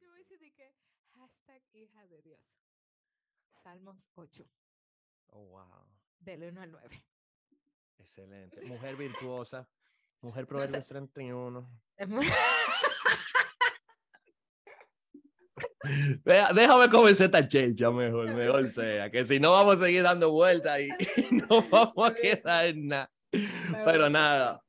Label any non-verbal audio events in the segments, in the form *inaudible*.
Yo voy a decir que hashtag hija de Dios. Salmos 8, Oh, wow. del 1 al 9. Excelente. *laughs* Mujer virtuosa. Mujer sé. Proverbios 31. Es muy- *laughs* déjame comenzar esta chelcha mejor, mejor sea, que si no vamos a seguir dando vueltas y, *laughs* y no vamos a quedar en nada. Pero nada.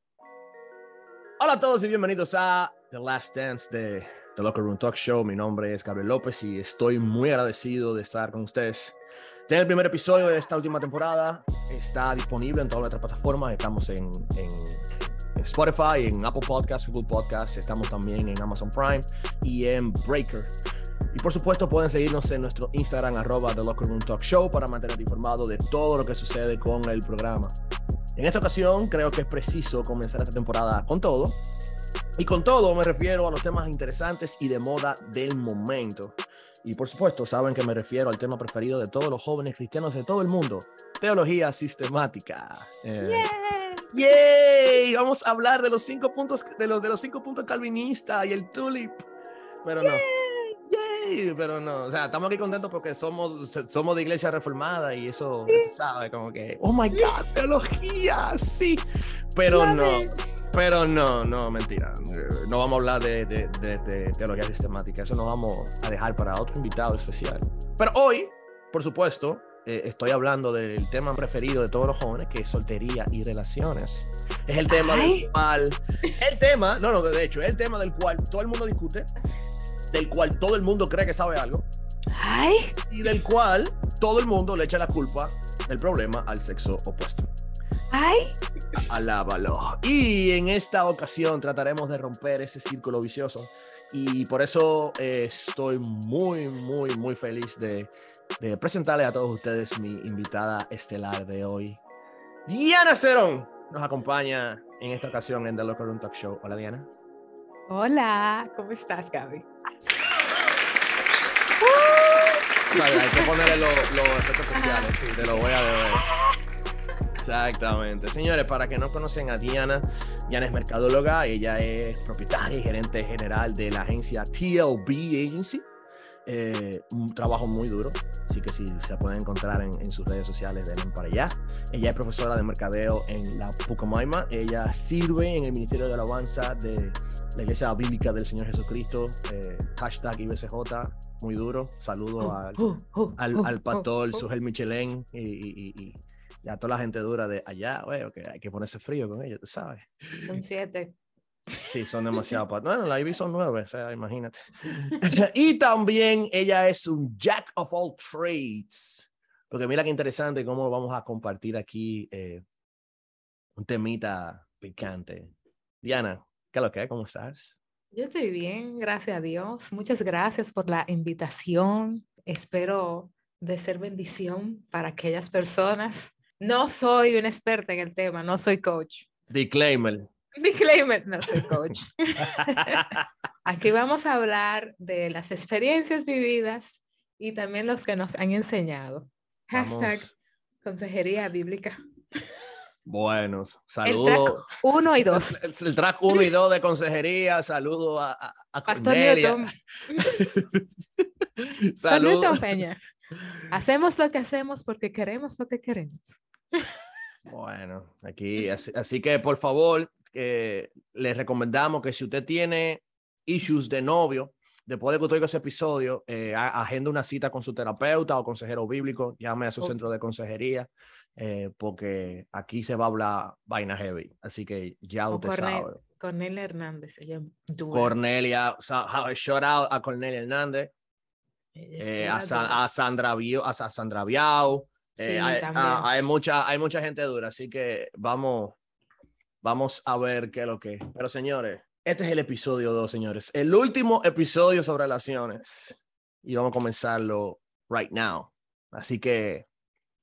Hola a todos y bienvenidos a The Last Dance de The Locker Room Talk Show. Mi nombre es Gabriel López y estoy muy agradecido de estar con ustedes. Este es el primer episodio de esta última temporada. Está disponible en todas nuestras plataformas. Estamos en, en, en Spotify, en Apple Podcasts, Google Podcasts. Estamos también en Amazon Prime y en Breaker. Y por supuesto pueden seguirnos en nuestro Instagram arroba The Locker Room Talk Show para mantener informado de todo lo que sucede con el programa. En esta ocasión creo que es preciso comenzar esta temporada con todo. Y con todo me refiero a los temas interesantes y de moda del momento. Y por supuesto saben que me refiero al tema preferido de todos los jóvenes cristianos de todo el mundo, teología sistemática. Eh, ¡Yay! Vamos a hablar de los cinco puntos de los, de los cinco puntos calvinistas y el tulip. Pero no. Pero no, o sea, estamos aquí contentos porque somos, somos de iglesia reformada y eso, ¿sabes? Como que, oh my God, teología, sí. Pero no, pero no, no, mentira. No vamos a hablar de, de, de, de teología sistemática, eso nos vamos a dejar para otro invitado especial. Pero hoy, por supuesto, eh, estoy hablando del tema preferido de todos los jóvenes, que es soltería y relaciones. Es el tema Ay. del cual, el tema, no, no, de hecho, es el tema del cual todo el mundo discute, del cual todo el mundo cree que sabe algo Ay, y del cual todo el mundo le echa la culpa del problema al sexo opuesto. ay, Alábalo. Y en esta ocasión trataremos de romper ese círculo vicioso. Y por eso eh, estoy muy, muy, muy feliz de, de presentarle a todos ustedes mi invitada estelar de hoy. Diana Cerón nos acompaña en esta ocasión en The Locker Room Talk Show. Hola Diana. hola, ¿cómo estás, Gaby? Vale, hay que ponerle los los efectos especiales, sí, te lo voy a deber. Exactamente. Señores, para que no conocen a Diana, Diana es mercadóloga, ella es propietaria y gerente general de la agencia TLB Agency. Eh, un trabajo muy duro, así que si se pueden encontrar en, en sus redes sociales, denle para allá. Ella es profesora de mercadeo en la Pucamaima, ella sirve en el Ministerio de Alabanza de la Iglesia Bíblica del Señor Jesucristo, eh, hashtag IBCJ, muy duro. Saludo al, Oh, oh, al, oh, al oh, pastor oh. Sugel Michelén y, y, y- y a toda la gente dura de allá, güey, que hay que ponerse frío con ellos, sabes. Son siete. Sí, son demasiado. Bueno, la IB son nueve, o sea, imagínate. *laughs* *laughs* y también ella es un jack of all trades. Porque mira qué interesante cómo vamos a compartir aquí eh, un temita picante. Diana, ¿qué lo que? ¿Cómo estás? Yo estoy bien, gracias a Dios. Muchas gracias por la invitación. Espero de ser bendición para aquellas personas. No soy una experta en el tema, no soy coach. Disclaimer. Disclaimer, no soy *laughs* coach. *laughs* Aquí vamos a hablar de las experiencias vividas y también los que nos han enseñado. Hashtag Vamos. consejería bíblica. Bueno, track saludo. Uno y dos. *laughs* El, el track 1 y 2 de consejería, saludo a, a, a Cornelia. Newton, Pastor *laughs* Saludo. Newton Peña. Hacemos lo que hacemos porque queremos lo que queremos. Bueno, aquí, así, así que por favor, eh, les recomendamos que si usted tiene issues de novio, después de que usted oiga ese episodio, eh, agenda una cita con su terapeuta o consejero bíblico, llame a su Ok. centro de consejería, eh, porque aquí se va a hablar vaina heavy. Así que ya usted Cornel- sabe. Cornelia Hernández. Cornelia, shout out a Cornelia Hernández, eh, a, a Sandra Bio, a Sa- Sandra Biao. Eh, Sí, hay, ah, hay mucha, hay mucha gente dura, así que vamos, vamos a ver qué es lo que es. Pero señores, este es el episodio 2, señores. El último episodio sobre relaciones. Y vamos a comenzarlo right now. Así que,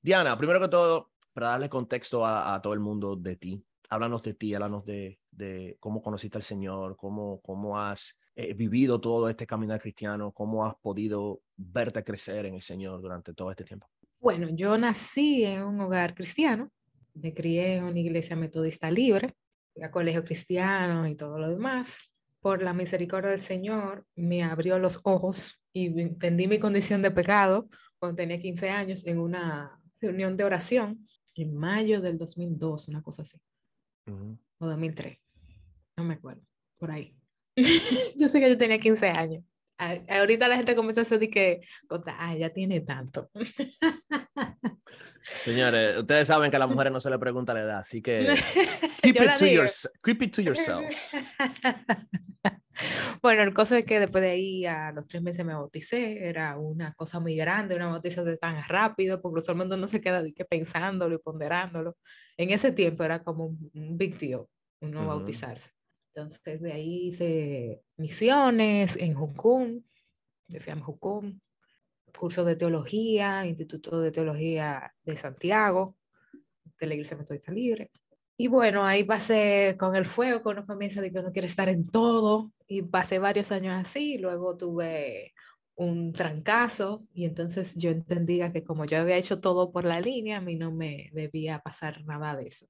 Diana, primero que todo, para darle contexto a, a todo el mundo de ti, háblanos de ti, háblanos de, de cómo conociste al Señor, cómo, cómo has eh, vivido todo este caminar cristiano, cómo has podido verte crecer en el Señor durante todo este tiempo. Bueno, yo nací en un hogar cristiano, me crié en una iglesia metodista libre, a colegio cristiano y todo lo demás. por la misericordia del Señor, me abrió los ojos y entendí mi condición de pecado cuando tenía 15 años en una reunión de oración en mayo del 2002, una cosa así, o 2003, no me acuerdo, por ahí. *laughs* yo sé que yo tenía 15 años. Ahorita la gente comienza a decir que, ah, ya tiene tanto. *laughs* Señores, ustedes saben que a las mujeres no se le pregunta la edad, así que *laughs* keep, it to, keep it to yourself. *laughs* Bueno, el caso es que después de ahí a los tres meses me bauticé, era una cosa muy grande, una bautización tan rápido, porque mundo no se queda que pensándolo y ponderándolo. En ese tiempo era como un big deal uno bautizarse. Entonces de ahí hice misiones en Jucún, de fui a Jucún, curso de teología, Instituto de Teología de Santiago, de la Iglesia Metodista Libre. Y bueno, ahí pasé con el fuego, con una familia de que uno quiere estar en todo, y pasé varios años así, luego tuve un trancazo y entonces yo entendía que como yo había hecho todo por la línea, a mí no me debía pasar nada de eso.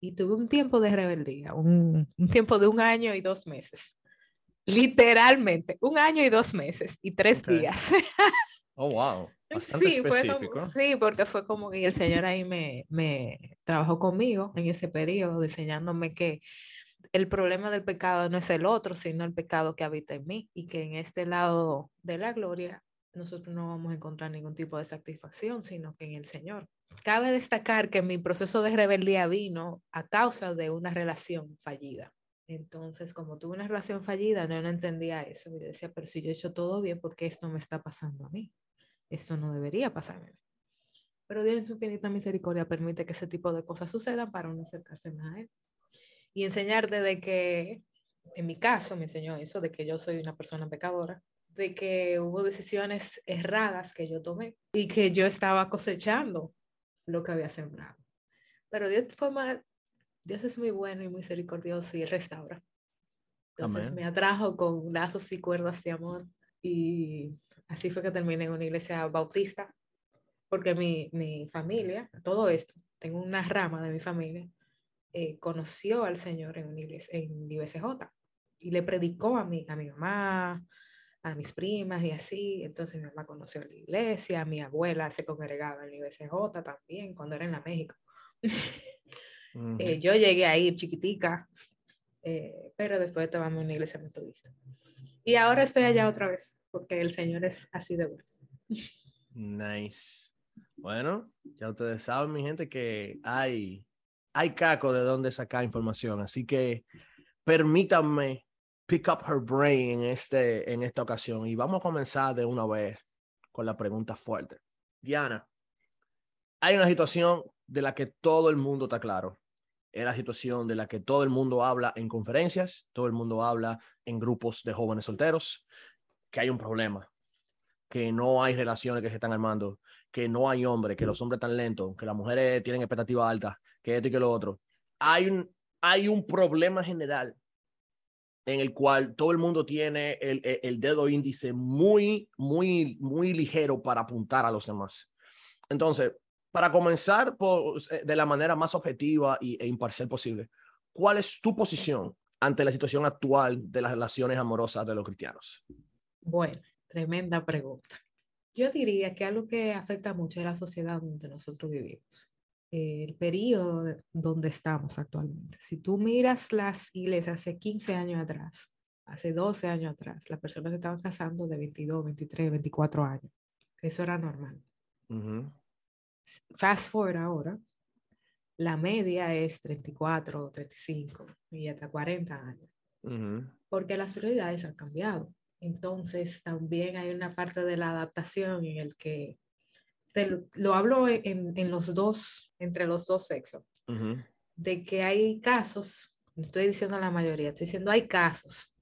Y tuve un tiempo de rebeldía, un, un tiempo de un año y dos meses. Literalmente, un año y dos meses y tres días. *laughs* Oh, wow. sí, sí, porque fue como que el Señor ahí me, me trabajó conmigo en ese periodo, enseñándome que el problema del pecado no es el otro, sino el pecado que habita en mí y que en este lado de la gloria nosotros no vamos a encontrar ningún tipo de satisfacción, sino que en el Señor. Cabe destacar que mi proceso de rebeldía vino a causa de una relación fallida. Entonces, como tuve una relación fallida, no, no entendía eso. Yo decía, pero si yo he hecho todo bien, ¿por qué esto me está pasando a mí? esto no debería pasarme. Pero Dios en su infinita misericordia permite que ese tipo de cosas sucedan para uno acercarse más a Él. Y enseñarte de que, en mi caso, me enseñó eso, de que yo soy una persona pecadora, de que hubo decisiones erradas que yo tomé y que yo estaba cosechando lo que había sembrado. Pero Dios fue más, Dios es muy bueno y misericordioso y restaura. Entonces me atrajo con lazos y cuerdas de amor y Así fue que terminé en una iglesia bautista, porque mi, mi familia, todo esto, tengo una rama de mi familia, eh, conoció al Señor en, una iglesia, en IBCJ y le predicó a mi, a mi mamá, a mis primas y así. Entonces mi mamá conoció la iglesia, mi abuela se congregaba en la IBCJ también cuando era en la México. *laughs* Eh, yo llegué a ir chiquitica, eh, pero después en una iglesia metodista. Y ahora estoy allá otra vez porque el Señor es así de bueno. Nice. Bueno, ya ustedes saben, mi gente, que hay, hay caco de dónde sacar información, así que permítanme pick up her brain en, este, en esta ocasión y vamos a comenzar de una vez con la pregunta fuerte. Diana, hay una situación de la que todo el mundo está claro. Es la situación de la que todo el mundo habla en conferencias, todo el mundo habla en grupos de jóvenes solteros, que hay un problema, que no hay relaciones que se están armando, que no hay hombres, que los hombres están lentos, que las mujeres tienen expectativas altas, que esto y que lo otro. Hay un, hay un problema general en el cual todo el mundo tiene el, el, dedo índice muy, muy, muy ligero para apuntar a los demás. Entonces, para comenzar por, eh, de la manera más objetiva y, e imparcial posible, ¿cuál es tu posición ante la situación actual de las relaciones amorosas de los cristianos? Bueno, tremenda pregunta. Yo diría que algo que afecta mucho a la sociedad donde nosotros vivimos, el periodo donde estamos actualmente. Si tú miras las iglesias hace 15 años atrás, hace 12 años atrás, las personas se estaban casando de 22, 23, 24 años. Eso era normal. Fast forward ahora, la media es 34, 35 y hasta 40 años. Porque las prioridades han cambiado. Entonces, también hay una parte de la adaptación en el que lo, hablo en, en, los dos, entre los dos sexos, de que hay casos, no estoy diciendo la mayoría, estoy diciendo hay casos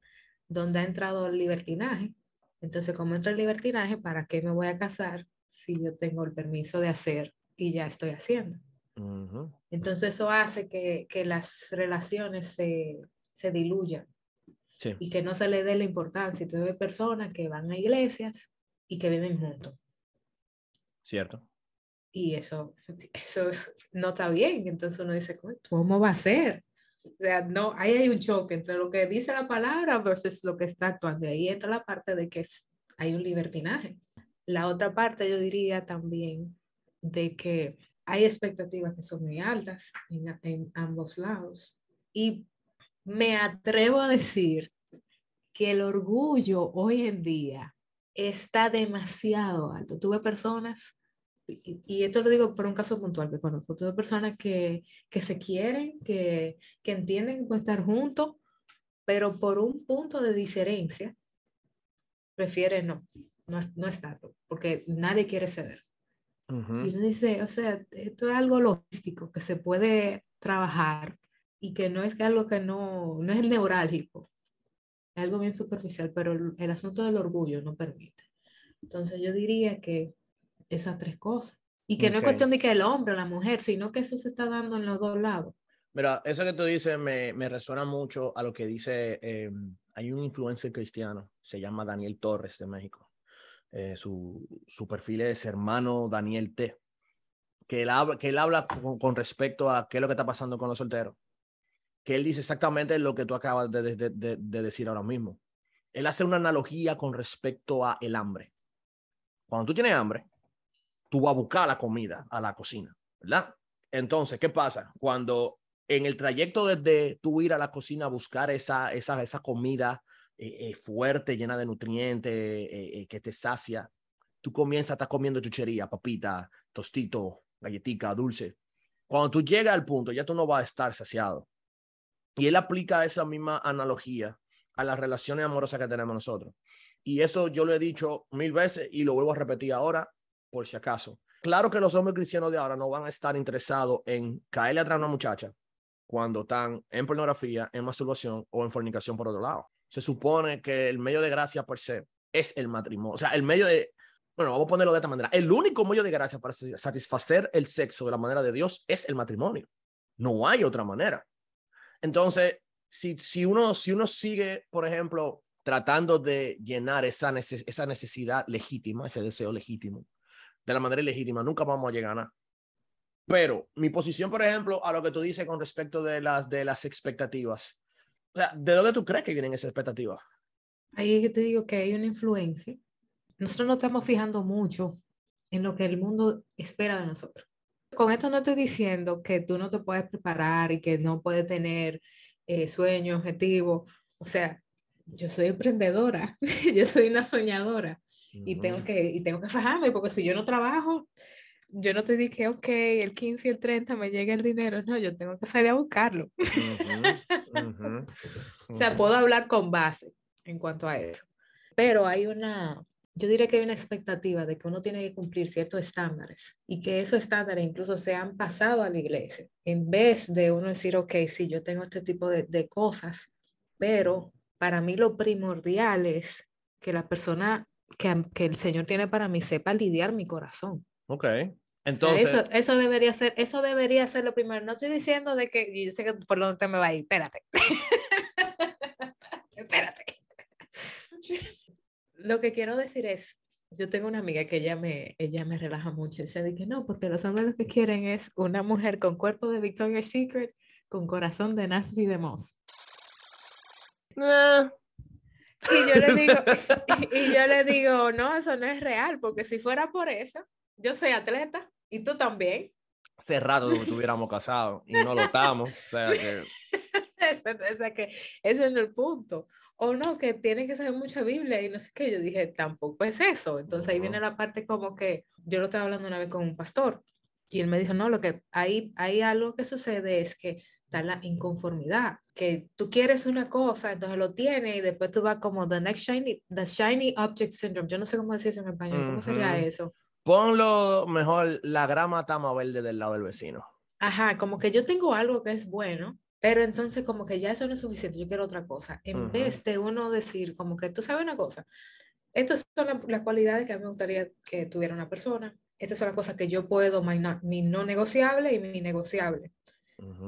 donde ha entrado el libertinaje. Entonces, como entra el libertinaje, ¿para qué me voy a casar si yo tengo el permiso de hacer y ya estoy haciendo? Entonces, eso hace que, que las relaciones se, se diluyan y que no se le dé la importancia. Entonces hay personas que van a iglesias y que viven juntos. Cierto. Y eso, *laughs* eso no está bien. Entonces uno dice, ¿cómo va a ser? O sea, no, ahí hay un choque entre lo que dice la palabra versus lo que está actuando. Ahí entra la parte de que hay un libertinaje. La otra parte yo diría también de que hay expectativas que son muy altas en, en ambos lados. Y me atrevo a decir que el orgullo hoy en día está demasiado alto. Tuve personas, y, esto lo digo por un caso puntual que conozco, tuve personas que, que se quieren, que, que entienden que pueden estar juntos, pero por un punto de diferencia, prefieren no, no, no estarlo, porque nadie quiere ceder. Y uno dice, o sea, esto es algo logístico que se puede trabajar y que no es que algo que no, no es el neurálgico, es algo bien superficial, pero el, asunto del orgullo no permite. Entonces yo diría que esas tres cosas. Y que no es cuestión de que el hombre o la mujer, sino que eso se está dando en los dos lados. Mira, eso que tú dices me, me resuena mucho a lo que dice, eh, hay un influencer cristiano, se llama Daniel Torres de México. Eh, su, su, perfil es hermano Daniel T. Que él habla, que él habla con, con, respecto a qué es lo que está pasando con los solteros que él dice exactamente lo que tú acabas de, de, de, decir ahora mismo. Él hace una analogía con respecto a el hambre. Cuando tú tienes hambre, tú vas a buscar la comida a la cocina, ¿verdad? Entonces, ¿qué pasa? Cuando en el trayecto desde tú ir a la cocina a buscar esa, esa, esa comida eh, eh, fuerte, llena de nutrientes, eh, que te sacia, tú comienzas a estar comiendo chuchería, papita, tostito, galletica, dulce. Cuando tú llegas al punto, ya tú no vas a estar saciado. Y él aplica esa misma analogía a las relaciones amorosas que tenemos nosotros. Y eso yo lo he dicho mil veces y lo vuelvo a repetir ahora, por si acaso. Claro que los hombres cristianos de ahora no van a estar interesados en caerle atrás a una muchacha cuando están en pornografía, en masturbación o en fornicación por otro lado. Se supone que el medio de gracia por ser es el matrimonio. O sea, el medio de, bueno, vamos a ponerlo de esta manera. El único medio de gracia para satisfacer el sexo de la manera de Dios es el matrimonio. No hay otra manera. Entonces, si, si, uno, si uno sigue, por ejemplo, tratando de llenar esa, esa necesidad legítima, ese deseo legítimo, de la manera ilegítima, nunca vamos a llegar a nada. Pero mi posición, por ejemplo, a lo que tú dices con respecto de las, de las expectativas, o sea, ¿de dónde tú crees que vienen esas expectativas? Ahí te digo que hay una influencia. Nosotros no estamos fijando mucho en lo que el mundo espera de nosotros con esto no estoy diciendo que tú no te puedes preparar y que no puedes tener eh, sueños, objetivos. O sea, yo soy emprendedora, *laughs* yo soy una soñadora y, tengo que, y tengo que fajarme porque si yo no trabajo, yo no te dije, ok, el 15 y el 30 me llega el dinero. No, yo tengo que salir a buscarlo. *laughs* o sea, puedo hablar con base en cuanto a eso. Pero hay una, yo diría que hay una expectativa de que uno tiene que cumplir ciertos estándares y que esos estándares incluso se han pasado a la iglesia. En vez de uno decir, ok, sí, yo tengo este tipo de, de cosas, pero para mí lo primordial es que la persona que, que, el Señor tiene para mí sepa lidiar mi corazón. Ok. Entonces, eso, eso, debería ser, eso debería ser lo primero. No estoy diciendo de que yo sé que por donde te me va a ir. Espérate. *laughs* Espérate lo que quiero decir es, yo tengo una amiga que ella me, ella me relaja mucho. Y se dice, no, porque los hombres lo que quieren es una mujer con cuerpo de Victoria's Secret, con corazón de Nancy de Moss. Y yo le digo, *laughs* *laughs* y, yo le digo, no, eso no es real, porque si fuera por eso, yo soy atleta y tú también. Hace rato que estuviéramos casados y no lo *laughs* estamos. O sea que... ese, que ese es el punto o no, que tiene que saber mucha Biblia y no sé qué. Yo dije, tampoco es eso. Entonces ahí viene la parte como que yo lo estaba hablando una vez con un pastor y él me dijo, no, lo que hay, hay algo que sucede es que está la inconformidad, que tú quieres una cosa, entonces lo tienes y después tú vas como the next shiny, the shiny object syndrome. Yo no sé cómo decir eso en español, ¿cómo sería eso? Ponlo mejor, la grama más verde del lado del vecino. Ajá, como que yo tengo algo que es bueno, pero entonces como que ya eso no es suficiente, yo quiero otra cosa. En vez de uno decir como que tú sabes una cosa, estas son las cualidades que a mí me gustaría que tuviera una persona, estas son las cosas que yo puedo, mi no, negociable y mi negociable.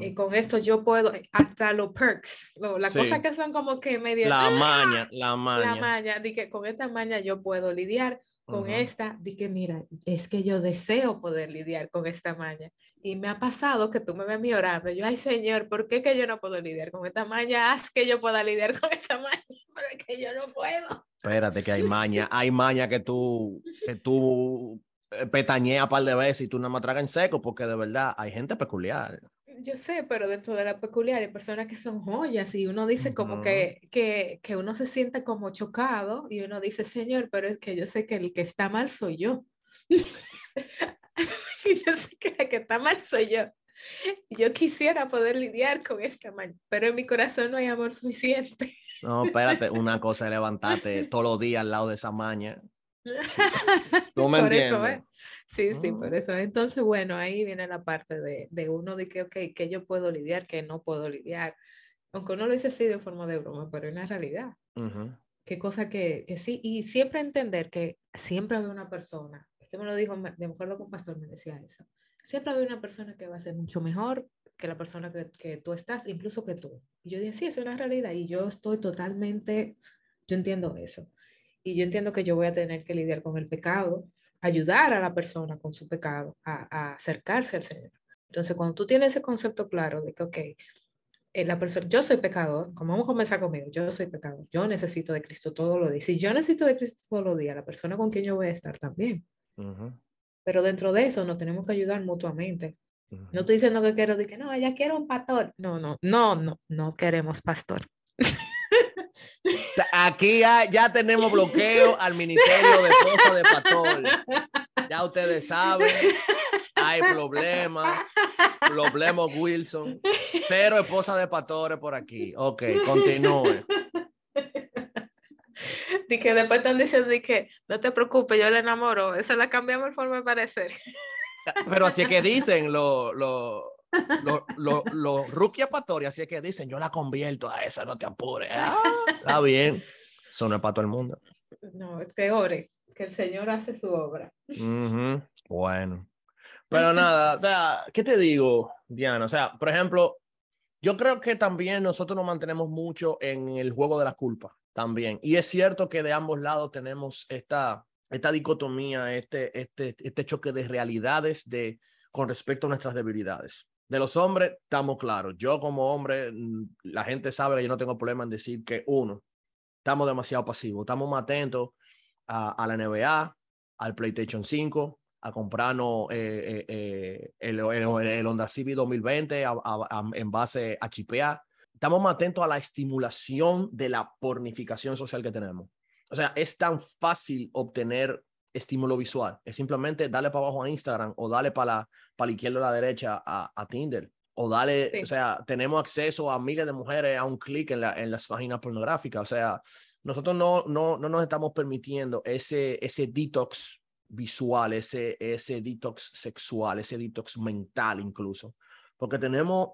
Y con esto yo puedo, hasta los perks, las cosas que son como que medio... La maña, la maña. La maña, de que con esta maña yo puedo lidiar con esta, di que mira, es que yo deseo poder lidiar con esta maña. Y me ha pasado que tú me ves a mí orando, yo, ay Señor, ¿por qué que yo no puedo lidiar con esta maña? Haz que yo pueda lidiar con esta maña, *laughs* porque yo no puedo. Espérate que hay maña, hay maña que tú, que tú eh, petañeas un par de veces y tú no me tragas en seco, porque de verdad hay gente peculiar yo sé, pero dentro de la peculiar hay personas que son joyas y uno dice como que, que, que, uno se siente como chocado y uno dice, Señor, pero es que yo sé que el que está mal soy yo. *laughs* yo sé que el que está mal soy yo. Yo quisiera poder lidiar con esta mal, pero en mi corazón no hay amor suficiente. No, espérate, *laughs* una cosa es levantarte todos los días al lado de esa maña. *laughs* ¿Tú me entiendes? Sí, sí, por eso. Entonces, bueno, ahí viene la parte de, de uno de que, ok, que yo puedo lidiar, que no puedo lidiar. Aunque uno lo dice así de forma de broma, pero es una realidad. Qué cosa que, que, sí, y siempre entender que siempre hay una persona, este me lo dijo, de acuerdo con Pastor, me decía eso, siempre hay una persona que va a ser mucho mejor que la persona que, que tú estás, incluso que tú. Y yo dije, sí, es una realidad, y yo estoy totalmente, yo entiendo eso. Y yo entiendo que yo voy a tener que lidiar con el pecado, ayudar a la persona con su pecado a, acercarse al Señor. Entonces, cuando tú tienes ese concepto claro de que, ok, eh, la persona, yo soy pecador, como vamos a comenzar conmigo, yo soy pecador, yo necesito de Cristo todos los días. Si yo necesito de Cristo todos los días, la persona con quien yo voy a estar también. Pero dentro de eso nos tenemos que ayudar mutuamente. No estoy diciendo que quiero decir que no, ella quiere un pastor. No, no, no, no, no queremos pastor. *laughs* Aquí ya, ya tenemos bloqueo al Ministerio de Esposa de Pastor. Ya ustedes saben, hay problemas. Problema Wilson. Cero esposa de pastores por aquí. Ok, continúe. Y que después están diciendo que no te preocupes, yo le enamoro. Eso la cambiamos el forma de parecer. Pero así es que dicen los lo, los lo, lo, así es que dicen, yo la convierto a esa, no te apures. Ah, está *laughs* bien. Eso no es para todo el mundo. No, es que ore, que el Señor hace su obra. Bueno. Pero *laughs* nada, o sea, ¿qué te digo, Diana? O sea, por ejemplo, yo creo que también nosotros nos mantenemos mucho en el juego de la culpa, también. Y es cierto que de ambos lados tenemos esta, esta dicotomía, este, este, este choque de realidades de, con respecto a nuestras debilidades. De los hombres, estamos claros. Yo como hombre, mm, la gente sabe que yo no tengo problema en decir que uno, estamos demasiado pasivos, estamos más atentos a, la NBA, al PlayStation 5, a comprarnos eh, eh, eh, el, el, Honda Civic 2020 en base a chipear. Estamos más atentos a la estimulación de la pornificación social que tenemos. O sea, es tan fácil obtener estímulo visual. Es simplemente darle para abajo a Instagram o darle para la, para la izquierda o la derecha a, a Tinder. O darle, o sea, tenemos acceso a miles de mujeres a un clic en, la, en las páginas pornográficas. O sea, nosotros no, no, no nos estamos permitiendo ese, ese detox visual, ese, ese detox sexual, ese detox mental incluso. Porque tenemos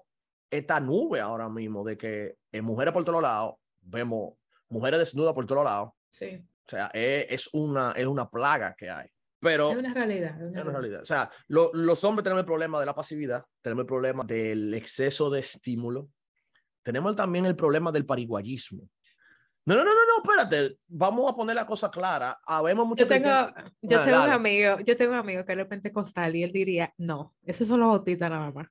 esta nube ahora mismo de que en mujeres por todos lados, vemos mujeres desnudas por todos lados. Sí. O sea, es, una, es una plaga que hay. Pero, es una realidad. Es una, realidad. O sea, los hombres tenemos el problema de la pasividad, tenemos el problema del exceso de estímulo, tenemos también el problema del pariguayismo. No, no, no, no, espérate. Vamos a poner la cosa clara. Habemos mucho yo tengo, yo tengo un amigo, yo tengo un amigo que es pentecostal y él diría, no, esos son los bautitas nada más.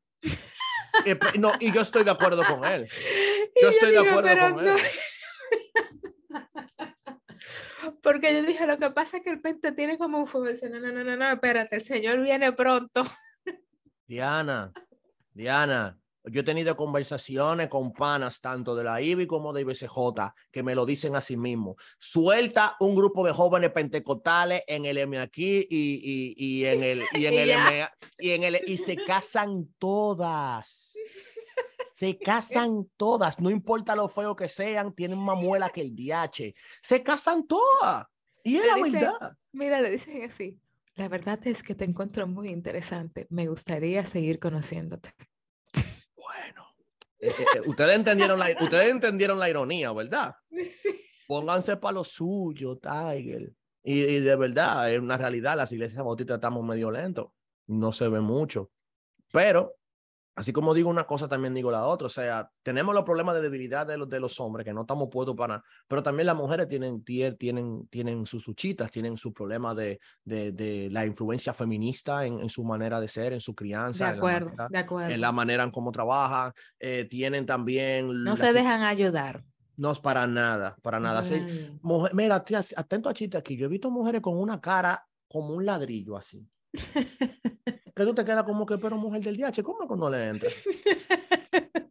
Eh, no, y yo estoy de acuerdo con él. *laughs* Yo, estoy de acuerdo con él. *laughs* Porque yo dije, lo que pasa es que el pente tiene como un fuego. no, no, no, no, espérate, el Señor viene pronto. Diana, Diana, yo he tenido conversaciones con panas, tanto de la IBI como de IBCJ, que me lo dicen a sí mismo. Suelta un grupo de jóvenes pentecostales en el M aquí y, y, y en el, y en *laughs* el, M, y en el, y se casan todas. *laughs* Se casan todas, no importa lo feo que sean, tienen más muela que el DH. Se casan todas. Y es la verdad. Mira, le dicen así. La verdad es que te encuentro muy interesante. Me gustaría seguir conociéndote. Bueno, eh, eh, eh, ustedes, entendieron la, ustedes entendieron la ironía, ¿verdad? *laughs* Sí. Pónganse para lo suyo, Tiger. Y, y, de verdad, es una realidad. Las iglesias bautistas estamos medio lentos. No se ve mucho. Pero así como digo una cosa, también digo la otra. O sea, tenemos los problemas de debilidad de los, de los hombres, que no estamos puestos para pero también las mujeres tienen, tienen, tienen sus luchitas, tienen sus problemas de, de, de, la influencia feminista en, en, su manera de ser, en su crianza. De acuerdo, en la manera, de acuerdo. En la manera en cómo trabajan. Eh, tienen también... No se dejan ayudar. No es para nada, para nada. Mm. Sí, mujer, mira, atento a chiste aquí. Yo he visto mujeres con una cara como un ladrillo así. *laughs* que tú te quedas como que, pero mujer del DH, ¿cómo cuando le entras? *laughs*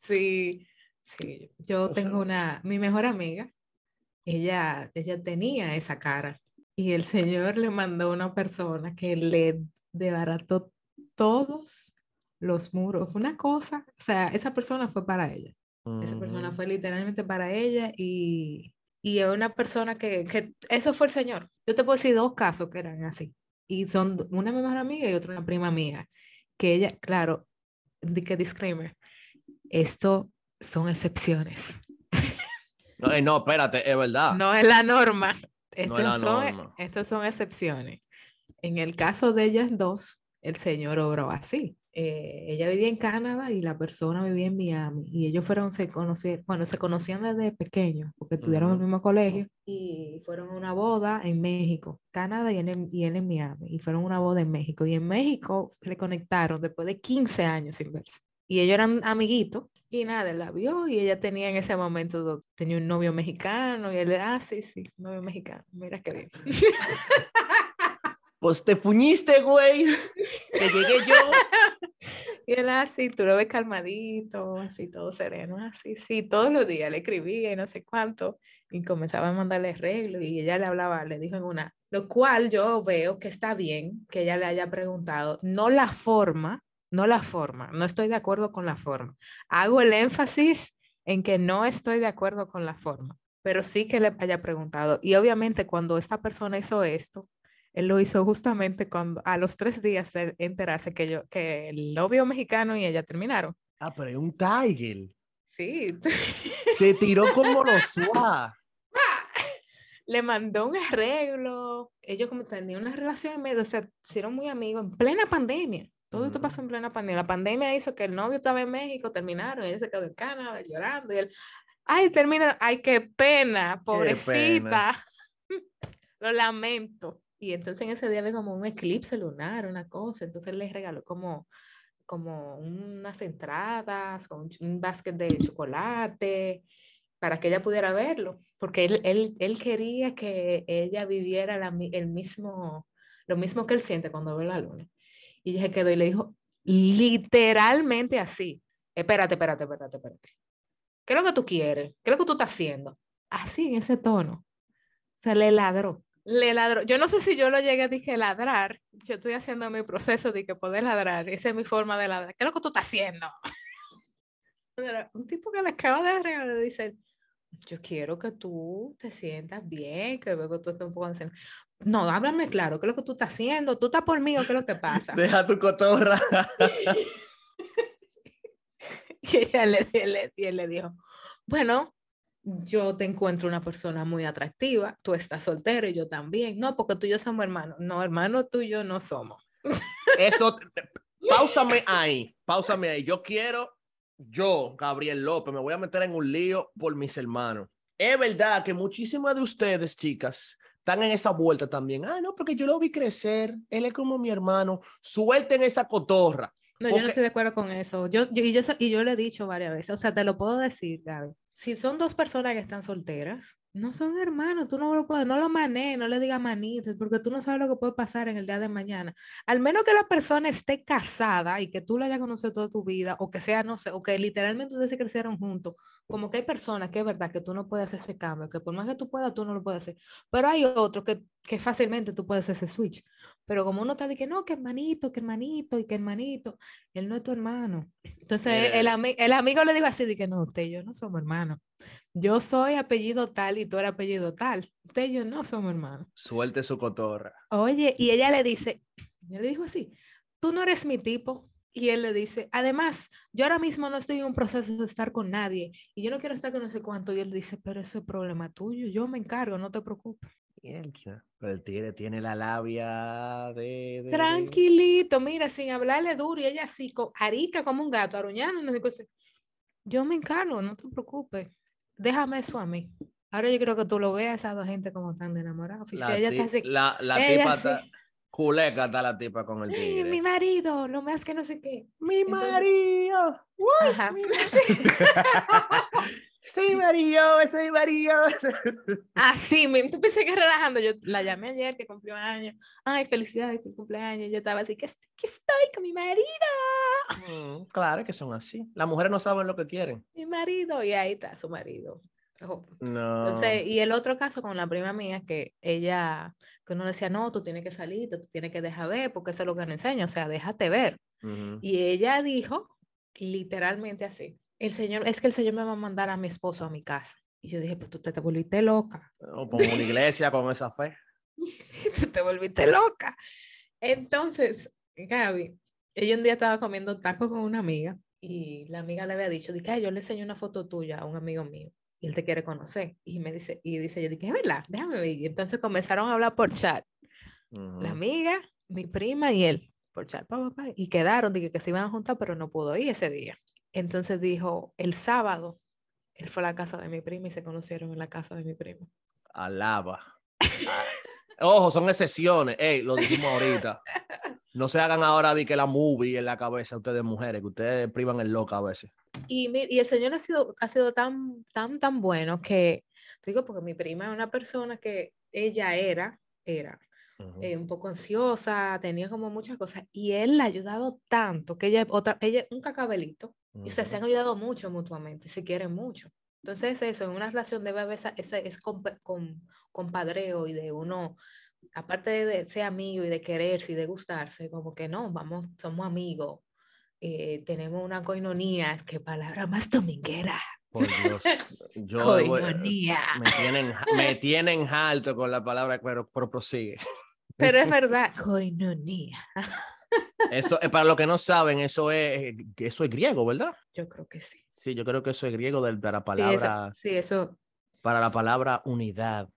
sí, sí. Yo O tengo sea- una, mi mejor amiga, ella, ella tenía esa cara y el Señor le mandó una persona que le desbarató todos los muros. Una cosa, o sea, esa persona fue para ella. Esa persona fue literalmente para ella y, y es una persona que, que eso fue el Señor. Yo te puedo decir dos casos que eran así. Y son una mejor amiga y otra una prima mía. Que ella, claro, di que disclaimer, esto son excepciones. *laughs* No, eh, no, espérate, es verdad. No es la norma. es Estos la son, norma. estos son excepciones. En el caso de ellas dos, el Señor obró así. Eh, ella vivía en Canadá y la persona vivía en Miami. Y ellos fueron, se conocieron, bueno, se conocían desde pequeños porque estudiaron en el Ujú. mismo colegio y fueron a una boda en México, Canadá y él, en- y él en Miami. Y fueron a una boda en México. Y en México le conectaron después de 15 años sin verse. Y ellos eran amiguitos. Y nada, él la vio y ella tenía en ese momento, tenía un novio mexicano y él, ah, sí, sí, novio mexicano, mira qué bien. Pues te puñiste, güey. Que llegué yo. *laughs* *laughs* Y él así, tú lo ves calmadito, así todo sereno, así, sí, todos los días le escribía y no sé cuánto, y comenzaba a mandarle arreglos y ella le hablaba, le dijo en una, lo cual yo veo que está bien que ella le haya preguntado, no la forma, no la forma, no estoy de acuerdo con la forma. Hago el énfasis en que no estoy de acuerdo con la forma, pero sí que le haya preguntado. Y obviamente cuando esta persona hizo esto, él lo hizo justamente cuando a los tres días de enterarse que yo, que el novio mexicano y ella terminaron. Ah, pero es un Tiger. Sí. Se tiró como *laughs* los. Le mandó un arreglo. Ellos como tenían una relación en medio, o sea, se hicieron muy amigos en plena pandemia. Todo esto pasó en plena pandemia. La pandemia hizo que el novio estaba en México, terminaron, ella se quedó en Canadá llorando y él, ay, termina, ay, qué pena, pobrecita. *laughs* Lo lamento. Y entonces en ese día había como un eclipse lunar, una cosa. Entonces les regaló como, como unas entradas, con un basket de chocolate, para que ella pudiera verlo. Porque él, él, él quería que ella viviera la el mismo, lo mismo que él siente cuando ve la luna. Y ella se quedó y le dijo, literalmente así. Espérate, espérate, espérate, espérate. ¿Qué es lo que tú quieres? ¿Qué es lo que tú estás haciendo? Así, en ese tono. O sea, le ladró. Le ladró. Yo no sé si yo lo llegué a dije ladrar. Yo estoy haciendo mi proceso de que poder ladrar. Esa es mi forma de ladrar. ¿Qué es lo que tú estás haciendo? *laughs* Pero Un tipo que le acaba de regalar le dice, yo quiero que tú te sientas bien, que que tú estás un poco anciano. No, háblame claro, ¿qué es lo que tú estás haciendo? ¿Tú estás por mí o qué es lo que pasa? Deja tu cotorra. *laughs* Y ella le, le- y él le dijo, bueno, yo te encuentro una persona muy atractiva, tú estás soltero y yo también. No, porque tú y yo somos hermanos. No, hermano, tú y yo no somos. Eso, *laughs* pausame ahí, pausame ahí. Yo quiero, yo, Gabriel López, me voy a meter en un lío por mis hermanos. Es verdad que muchísimas de ustedes, chicas, están en esa vuelta también. Ah, no, porque yo lo vi crecer, él es como mi hermano. Suelten esa cotorra. No, yo no estoy de acuerdo con eso. Yo, yo, y, yo, y yo le he dicho varias veces, o sea, te lo puedo decir, Gaby. Si son dos personas que están solteras, no son hermanos, tú no lo puedes, no lo manejes, no le digas manitos, porque tú no sabes lo que puede pasar en el día de mañana. Al menos que la persona esté casada y que tú la hayas conocido toda tu vida, o que sea, no sé, o que literalmente ustedes se crecieron juntos, como que hay personas que es verdad que tú no puedes hacer ese cambio, que por más que tú puedas, tú no lo puedes hacer. Pero hay otros que, que fácilmente tú puedes hacer ese switch. Pero como uno está de que no, que hermanito, que hermanito y que hermanito, él no es tu hermano. Entonces el, ami- el amigo le dijo así, de que no, usted y yo no somos hermanos. Yo soy apellido tal y tú eres apellido tal. Usted y yo no somos hermanos. Suelte su cotorra. Oye, y ella le dice, ella le dijo así, tú no eres mi tipo. Y él le dice, además, yo ahora mismo no estoy en un proceso de estar con nadie y yo no quiero estar con no sé cuánto. Y él dice, pero eso es problema tuyo, yo me encargo, no te preocupes. Pero el tigre tiene la labia de, Tranquilito, mira, sin hablarle duro y ella así, arica como un gato, aruñando. No sé Yo me encargo, no te preocupes. Déjame eso a mí. Ahora yo creo que tú lo veas a esa dos gente como tan enamorados. La, ella está así, la, la tipa está, culeca está la tipa con el tigre. Mi marido, lo más que no sé qué. Mi marido. Ajá. Mi *laughs* Estoy Mario, estoy Mario. Así, *laughs* me, tú pensé que relajando. Yo la llamé ayer que cumplió años. Ay, felicidades por cumpleaños. Yo estaba así, que, estoy con mi marido. Mm, claro que son así. Las mujeres no saben lo que quieren. Mi marido, y ahí está su marido. No. Entonces, y el otro caso con la prima mía, que ella, que uno decía, no, tú tienes que salir, tú tienes que dejar ver, porque eso es lo que nos enseña, o sea, déjate ver. Y ella dijo literalmente así, el Señor, es que el Señor me va a mandar a mi esposo a mi casa. Y yo dije, pues tú te, volviste loca. O por una iglesia con esa fe. *laughs* tú te volviste loca. Entonces, Gaby, ella un día estaba comiendo tacos con una amiga y la amiga le había dicho, dije, yo le enseñé una foto tuya a un amigo mío y él te quiere conocer. Y me dice, y dice, yo dije, es verdad, déjame ver. Y entonces comenzaron a hablar por chat. La amiga, mi prima y él, por chat, papá, y quedaron, dije que se iban a juntar, pero no pudo ir ese día. Entonces dijo, el sábado, él fue a la casa de mi prima y se conocieron en la casa de mi prima. Alaba. Ojo, son excepciones. Ey, lo dijimos ahorita. No se hagan ahora de que la movie en la cabeza ustedes mujeres, que ustedes privan el loco a veces. Y, y el Señor ha sido, ha sido tan, tan, tan bueno que, digo, porque mi prima es una persona que ella era, era eh, un poco ansiosa, tenía como muchas cosas, y él la ha ayudado tanto que ella, otra, ella, un cacabelito, y se han ayudado mucho mutuamente, se quieren mucho. Entonces eso, en una relación debe haber ese es con, con, compadreo y de uno, aparte de ser amigo y de quererse y de gustarse, como que no, vamos, somos amigos, eh, tenemos una coinonía, que palabra más dominguera. Por Dios, *laughs* yo coinonía. me, tienen, me tienen alto con la palabra, pero, pero prosigue. Pero es *laughs* verdad, coinonía. *laughs* Eso, eh, para los que no saben, eso es, eh, eso es griego, ¿verdad? Yo creo que sí. Sí, yo creo que eso es griego de, la palabra. Sí, eso, Para la palabra unidad,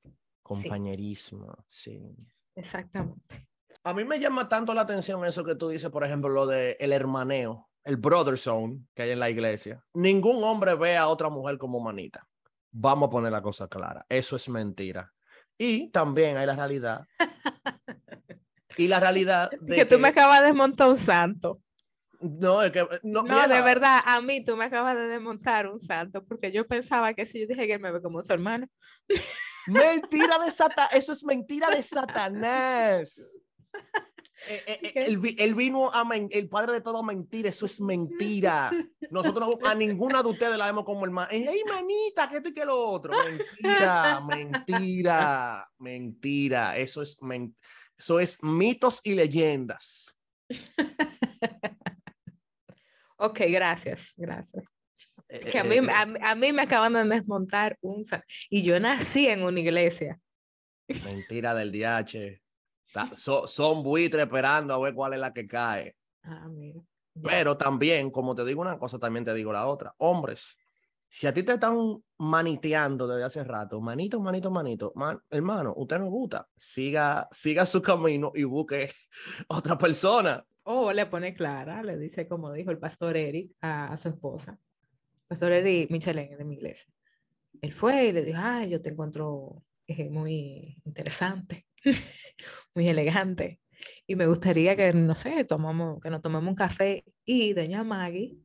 compañerismo, sí. Exactamente. A mí me llama tanto la atención eso que tú dices, por ejemplo, lo de el hermaneo, el brother zone que hay en la iglesia. Ningún hombre ve a otra mujer como manita. Vamos a poner la cosa clara. Eso es mentira. Y también hay la realidad *laughs* Y la realidad de que, tú me acabas de desmontar un santo. No, es que no, de verdad, a mí tú me acabas de desmontar un santo, porque yo pensaba que si yo dije que él me ve como su hermano. Mentira de Satanás, *laughs* eso es mentira de Satanás. Eh, eh, eh, el, vino a el padre de todo mentir, eso es mentira. Nosotros a ninguna de ustedes la vemos como hermana. Ey, manita, que esto y que lo otro. Mentira, mentira, mentira. Eso es mentira. Eso es mitos y leyendas. *laughs* ok, gracias, gracias. Eh, que a, mí, eh, eh. a, mí me acaban de desmontar un... Y yo nací en una iglesia. Mentira del DH. *laughs* son buitres esperando a ver cuál es la que cae. Ah, mira. Pero también, como te digo una cosa, también te digo la otra. Hombres, si a ti te están maniteando desde hace rato, manito, manito, manito, hermano, usted no gusta, siga, siga su camino y busque *laughs* otra persona. O le pone clara, le dice como dijo el pastor Eric a, su esposa, pastor Eric Michelin de mi iglesia. Él fue y le dijo, ay, yo te encuentro eh, muy interesante, *laughs* muy elegante. Y me gustaría que, no sé, tomamos, que nos tomemos un café. Y doña Maggie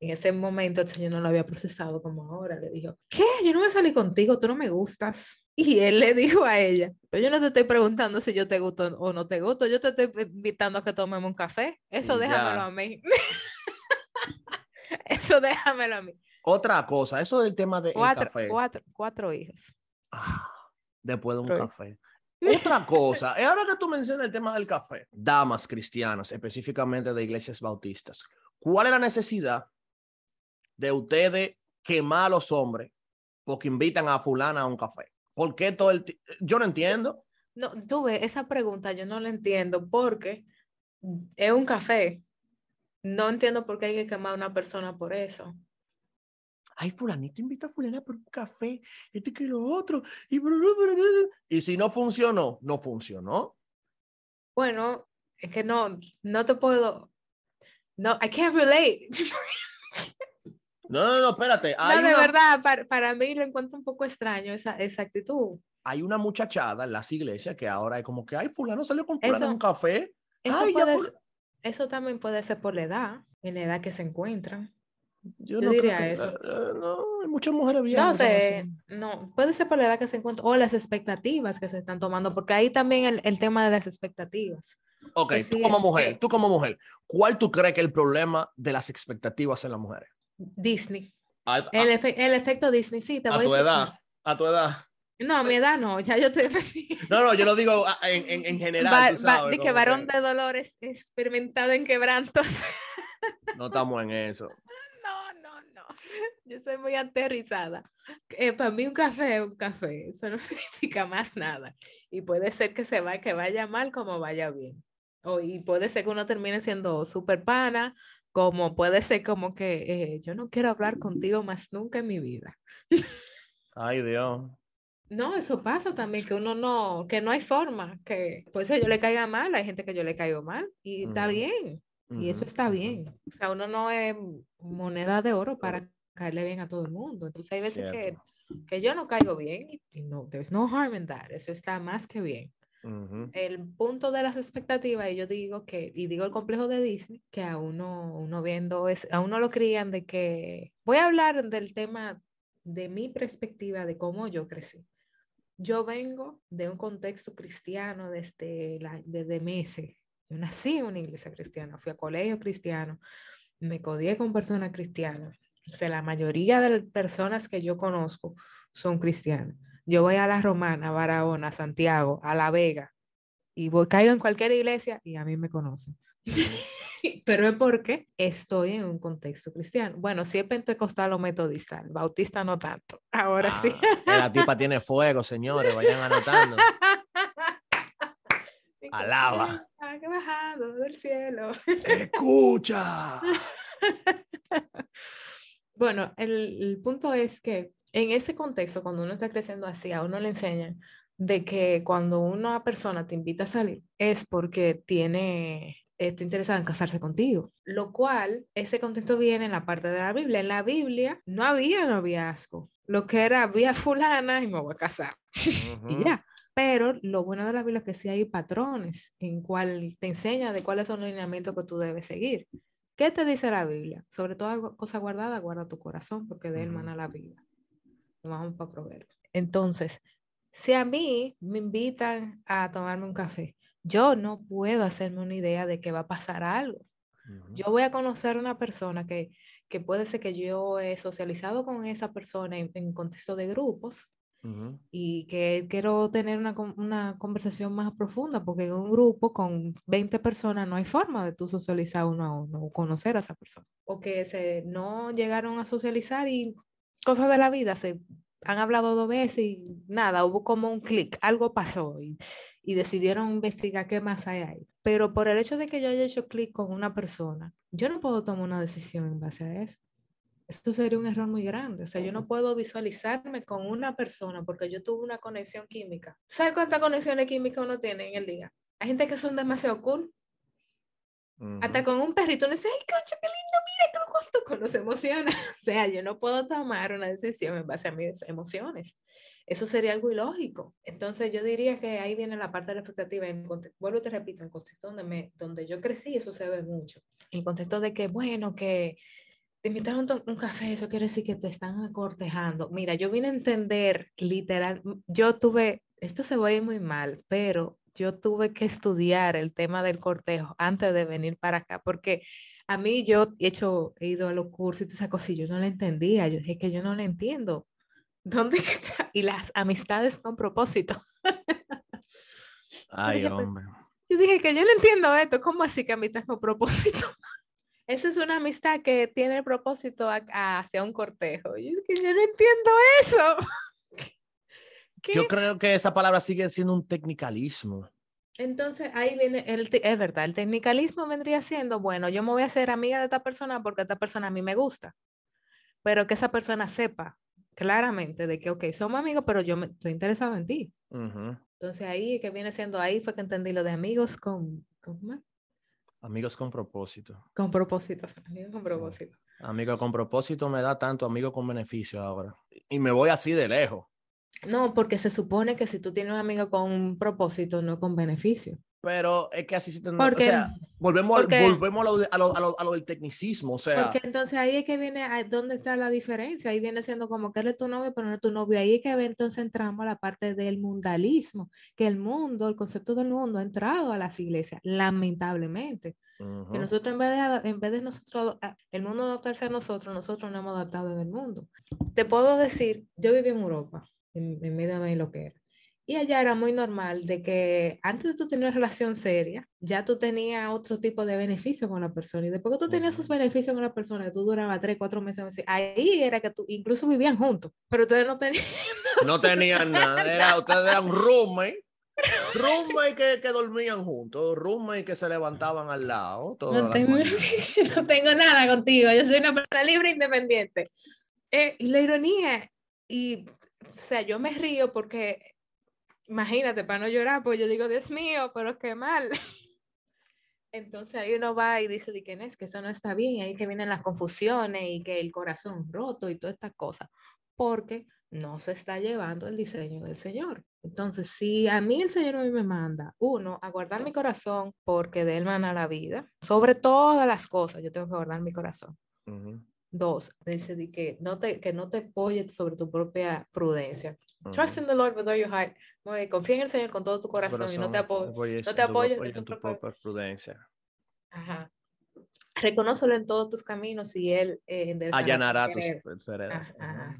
en ese momento el Señor no lo había procesado como ahora. Le dijo, ¿qué? Yo no me salí contigo, tú no me gustas. *laughs* Y él le dijo a ella, pero yo no te estoy preguntando si yo te gusto o no te gusto, yo te estoy invitando a que tomemos un café. Eso déjamelo a mí. *laughs* eso déjamelo a mí. Otra cosa, eso del tema de cuatro, café. Cuatro, cuatro hijos. Ah, después de un café. Otra *laughs* cosa, ahora que tú mencionas el tema del café, damas cristianas, específicamente de iglesias bautistas, ¿cuál es la necesidad de ustedes quemar a los hombres porque invitan a fulana a un café? ¿Por qué todo el Yo no entiendo. No, tuve esa pregunta, yo no la entiendo porque es un café. No entiendo por qué hay que quemar a una persona por eso. ay, fulanito invita a fulana por un café, este que lo otro, y, y si no funcionó, no funcionó. Bueno, es que no, no te puedo, no, I can't relate. *laughs* No, no, no, espérate. no, de verdad, para, para, mí lo encuentro un poco extraño esa, esa actitud. Hay una muchachada en las iglesias que ahora es como que, ay, fulano salió con fulano en un café. Eso, puede, eso también puede ser por la edad, en la edad que se encuentran. Yo, no diría eso. Eh, no, hay muchas mujeres bien. No sé, no, puede ser por la edad que se encuentran o las expectativas que se están tomando, porque ahí también el, el tema de las expectativas. Ok, tú como mujer, tú como mujer, ¿cuál tú crees que es el problema de las expectativas en las mujeres? Disney. el, el, efecto Disney, sí, te a tu edad, a tu edad. No, a mi edad no, ya yo te No, no, yo lo digo en, en, en general. Di que varón de dolores experimentado en quebrantos. *laughs* No estamos en eso. No, no, no. Yo soy muy aterrizada. Eh, para mí un café es un café, eso no *laughs* significa más nada. Y puede ser que se vaya, que vaya mal como vaya bien. O, y puede ser que uno termine siendo súper pana, como puede ser como que eh, yo no quiero hablar contigo más nunca en mi vida. Ay, Dios. No, eso pasa también, que uno no, que no hay forma, que pues yo le caiga mal, hay gente que yo le caigo mal y está bien, y eso está bien. O sea, uno no es moneda de oro para caerle bien a todo el mundo. Entonces hay veces que, que, yo no caigo bien y, no, there's no harm in that, eso está más que bien. El punto de las expectativas, y yo digo que, y digo el complejo de Disney, que a uno, uno viendo, es, a uno lo crían de que, voy a hablar del tema de mi perspectiva de cómo yo crecí. Yo vengo de un contexto cristiano desde, la, desde meses. Yo nací en una iglesia cristiana, fui a colegio cristiano, me codié con personas cristianas. O sea, la mayoría de las personas que yo conozco son cristianas. Yo voy a la Romana, a Barahona, a Santiago, a La Vega, y voy, caigo en cualquier iglesia y a mí me conocen. *laughs* Pero es porque estoy en un contexto cristiano. Bueno, si es pentecostal o metodista, bautista no tanto. Ahora sí. Ah, la tipa tiene *laughs* fuego, señores, vayan anotando. *laughs* Alaba. Ha bajado del cielo. Escucha. bueno, el, el punto es que en ese contexto, cuando uno está creciendo así, a uno le enseñan de que cuando una persona te invita a salir es porque tiene está interesada en casarse contigo, lo cual ese contexto viene en la parte de la Biblia. En la Biblia no había noviazgo, lo que era había fulana y me voy a casar *laughs* y ya. Pero lo bueno de la Biblia es que sí hay patrones en cual te enseña de cuáles son los lineamientos que tú debes seguir. ¿Qué te dice la Biblia? Sobre toda cosa guardada, guarda tu corazón, porque de él mana la vida. Vamos para proveer. Entonces, si a mí me invitan a tomarme un café, yo no puedo hacerme una idea de que va a pasar algo. Yo voy a conocer una persona que, que, puede ser que yo he socializado con esa persona en, en contexto de grupos y que quiero tener una, una, conversación más profunda, porque en un grupo con 20 personas no hay forma de tú socializar uno a uno o conocer a esa persona. O que se, no llegaron a socializar y cosas de la vida se han hablado dos veces y nada, hubo como un clic, algo pasó y, y, decidieron investigar qué más hay ahí. Pero por el hecho de que yo haya hecho clic con una persona, yo no puedo tomar una decisión en base a eso. Esto sería un error muy grande. O sea, yo no puedo visualizarme con una persona porque yo tuve una conexión química. ¿Sabes cuántas conexiones químicas uno tiene en el día? Hay gente que son demasiado cool hasta con un perrito, no dice, ay, concha, qué lindo, mira, qué justo con los emociones. *laughs* O sea, yo no puedo tomar una decisión en base a mis emociones. Eso sería algo ilógico. Entonces, yo diría que ahí viene la parte de la expectativa. En vuelvo y te repito, en el contexto donde, me, donde yo crecí, eso se ve mucho. En el contexto de que, bueno, que te invitaron un café, eso quiere decir que te están acortejando. Mira, yo vine a entender literal, yo tuve, esto se ve muy mal, pero yo tuve que estudiar el tema del cortejo antes de venir para acá, porque a mí yo he hecho, he ido a los cursos y esa cosa, yo no la entendía, yo dije que yo no la entiendo. *laughs* ¿Dónde está? Y las amistades con propósito. *laughs* Ay, hombre. Yo dije que yo no entiendo esto, ¿cómo así que amistad con propósito? *laughs* Eso es una amistad que tiene propósito hacia un cortejo. Yo, es que yo no entiendo eso. Yo creo que esa palabra sigue siendo un tecnicalismo. Entonces ahí viene, el, es verdad, el tecnicalismo vendría siendo, bueno, yo me voy a hacer amiga de esta persona porque esta persona a mí me gusta. pero que esa persona sepa claramente de que, ok, somos amigos, pero yo me, estoy interesado en ti. Entonces ahí que viene siendo, ahí fue que entendí lo de amigos con, ¿con Amigos con propósito. Con propósito, *laughs* amigos con propósito. Amigo con propósito me da tanto, amigo con beneficio ahora. Y me voy así de lejos. No, porque se supone que si tú tienes un amigo con propósito, no con beneficio. Pero es que así se tendrá. O sea, volvemos, volvemos a, lo, a, lo, a, lo, a, lo, del tecnicismo. O sea. Porque entonces ahí es que viene, ¿dónde está la diferencia? Ahí viene siendo como que él es tu novio, pero no es tu novio. Ahí es que entonces entramos a la parte del mundalismo, que el mundo, el concepto del mundo ha entrado a las iglesias, lamentablemente. Que nosotros en vez, de, en vez de nosotros, el mundo adaptarse a nosotros, nosotros nos hemos adaptado en el mundo. Te puedo decir, yo viví en Europa, en, en medio de lo que era. Y allá era muy normal de que antes de tú tener una relación seria, ya tú tenías otro tipo de beneficio con la persona. Y después que tú tenías esos beneficios con la persona, tú durabas tres, cuatro meses, ahí era que tú incluso vivían juntos, pero ustedes no tenían *laughs* No tenían nada, era, ustedes eran roommate. Roommate que, que dormían juntos, roommate que se levantaban al lado. No tengo, *laughs* yo no tengo nada contigo, yo soy una persona libre e independiente. Eh, y la ironía, y o sea, yo me río porque imagínate, para no llorar, pues yo digo, Dios mío, pero qué mal. *laughs* Entonces ahí uno va y dice, ¿de quién es? Que eso no está bien, ahí que vienen las confusiones y que el corazón roto y todas estas cosas, porque no se está llevando el diseño del Señor. Entonces, si a mí el Señor a me manda, uno, a guardar mi corazón porque de él mana la vida, sobre todas las cosas, yo tengo que guardar mi corazón. Dos, dice que no te, que no te apoyes sobre tu propia prudencia. Trust in the Lord with all your heart. confía en el Señor con todo tu corazón, y no te, apoyes, no te apoyes en tu, propia prudencia. Ajá. Reconócelo en todos tus caminos y Él eh, allanará tus serenas.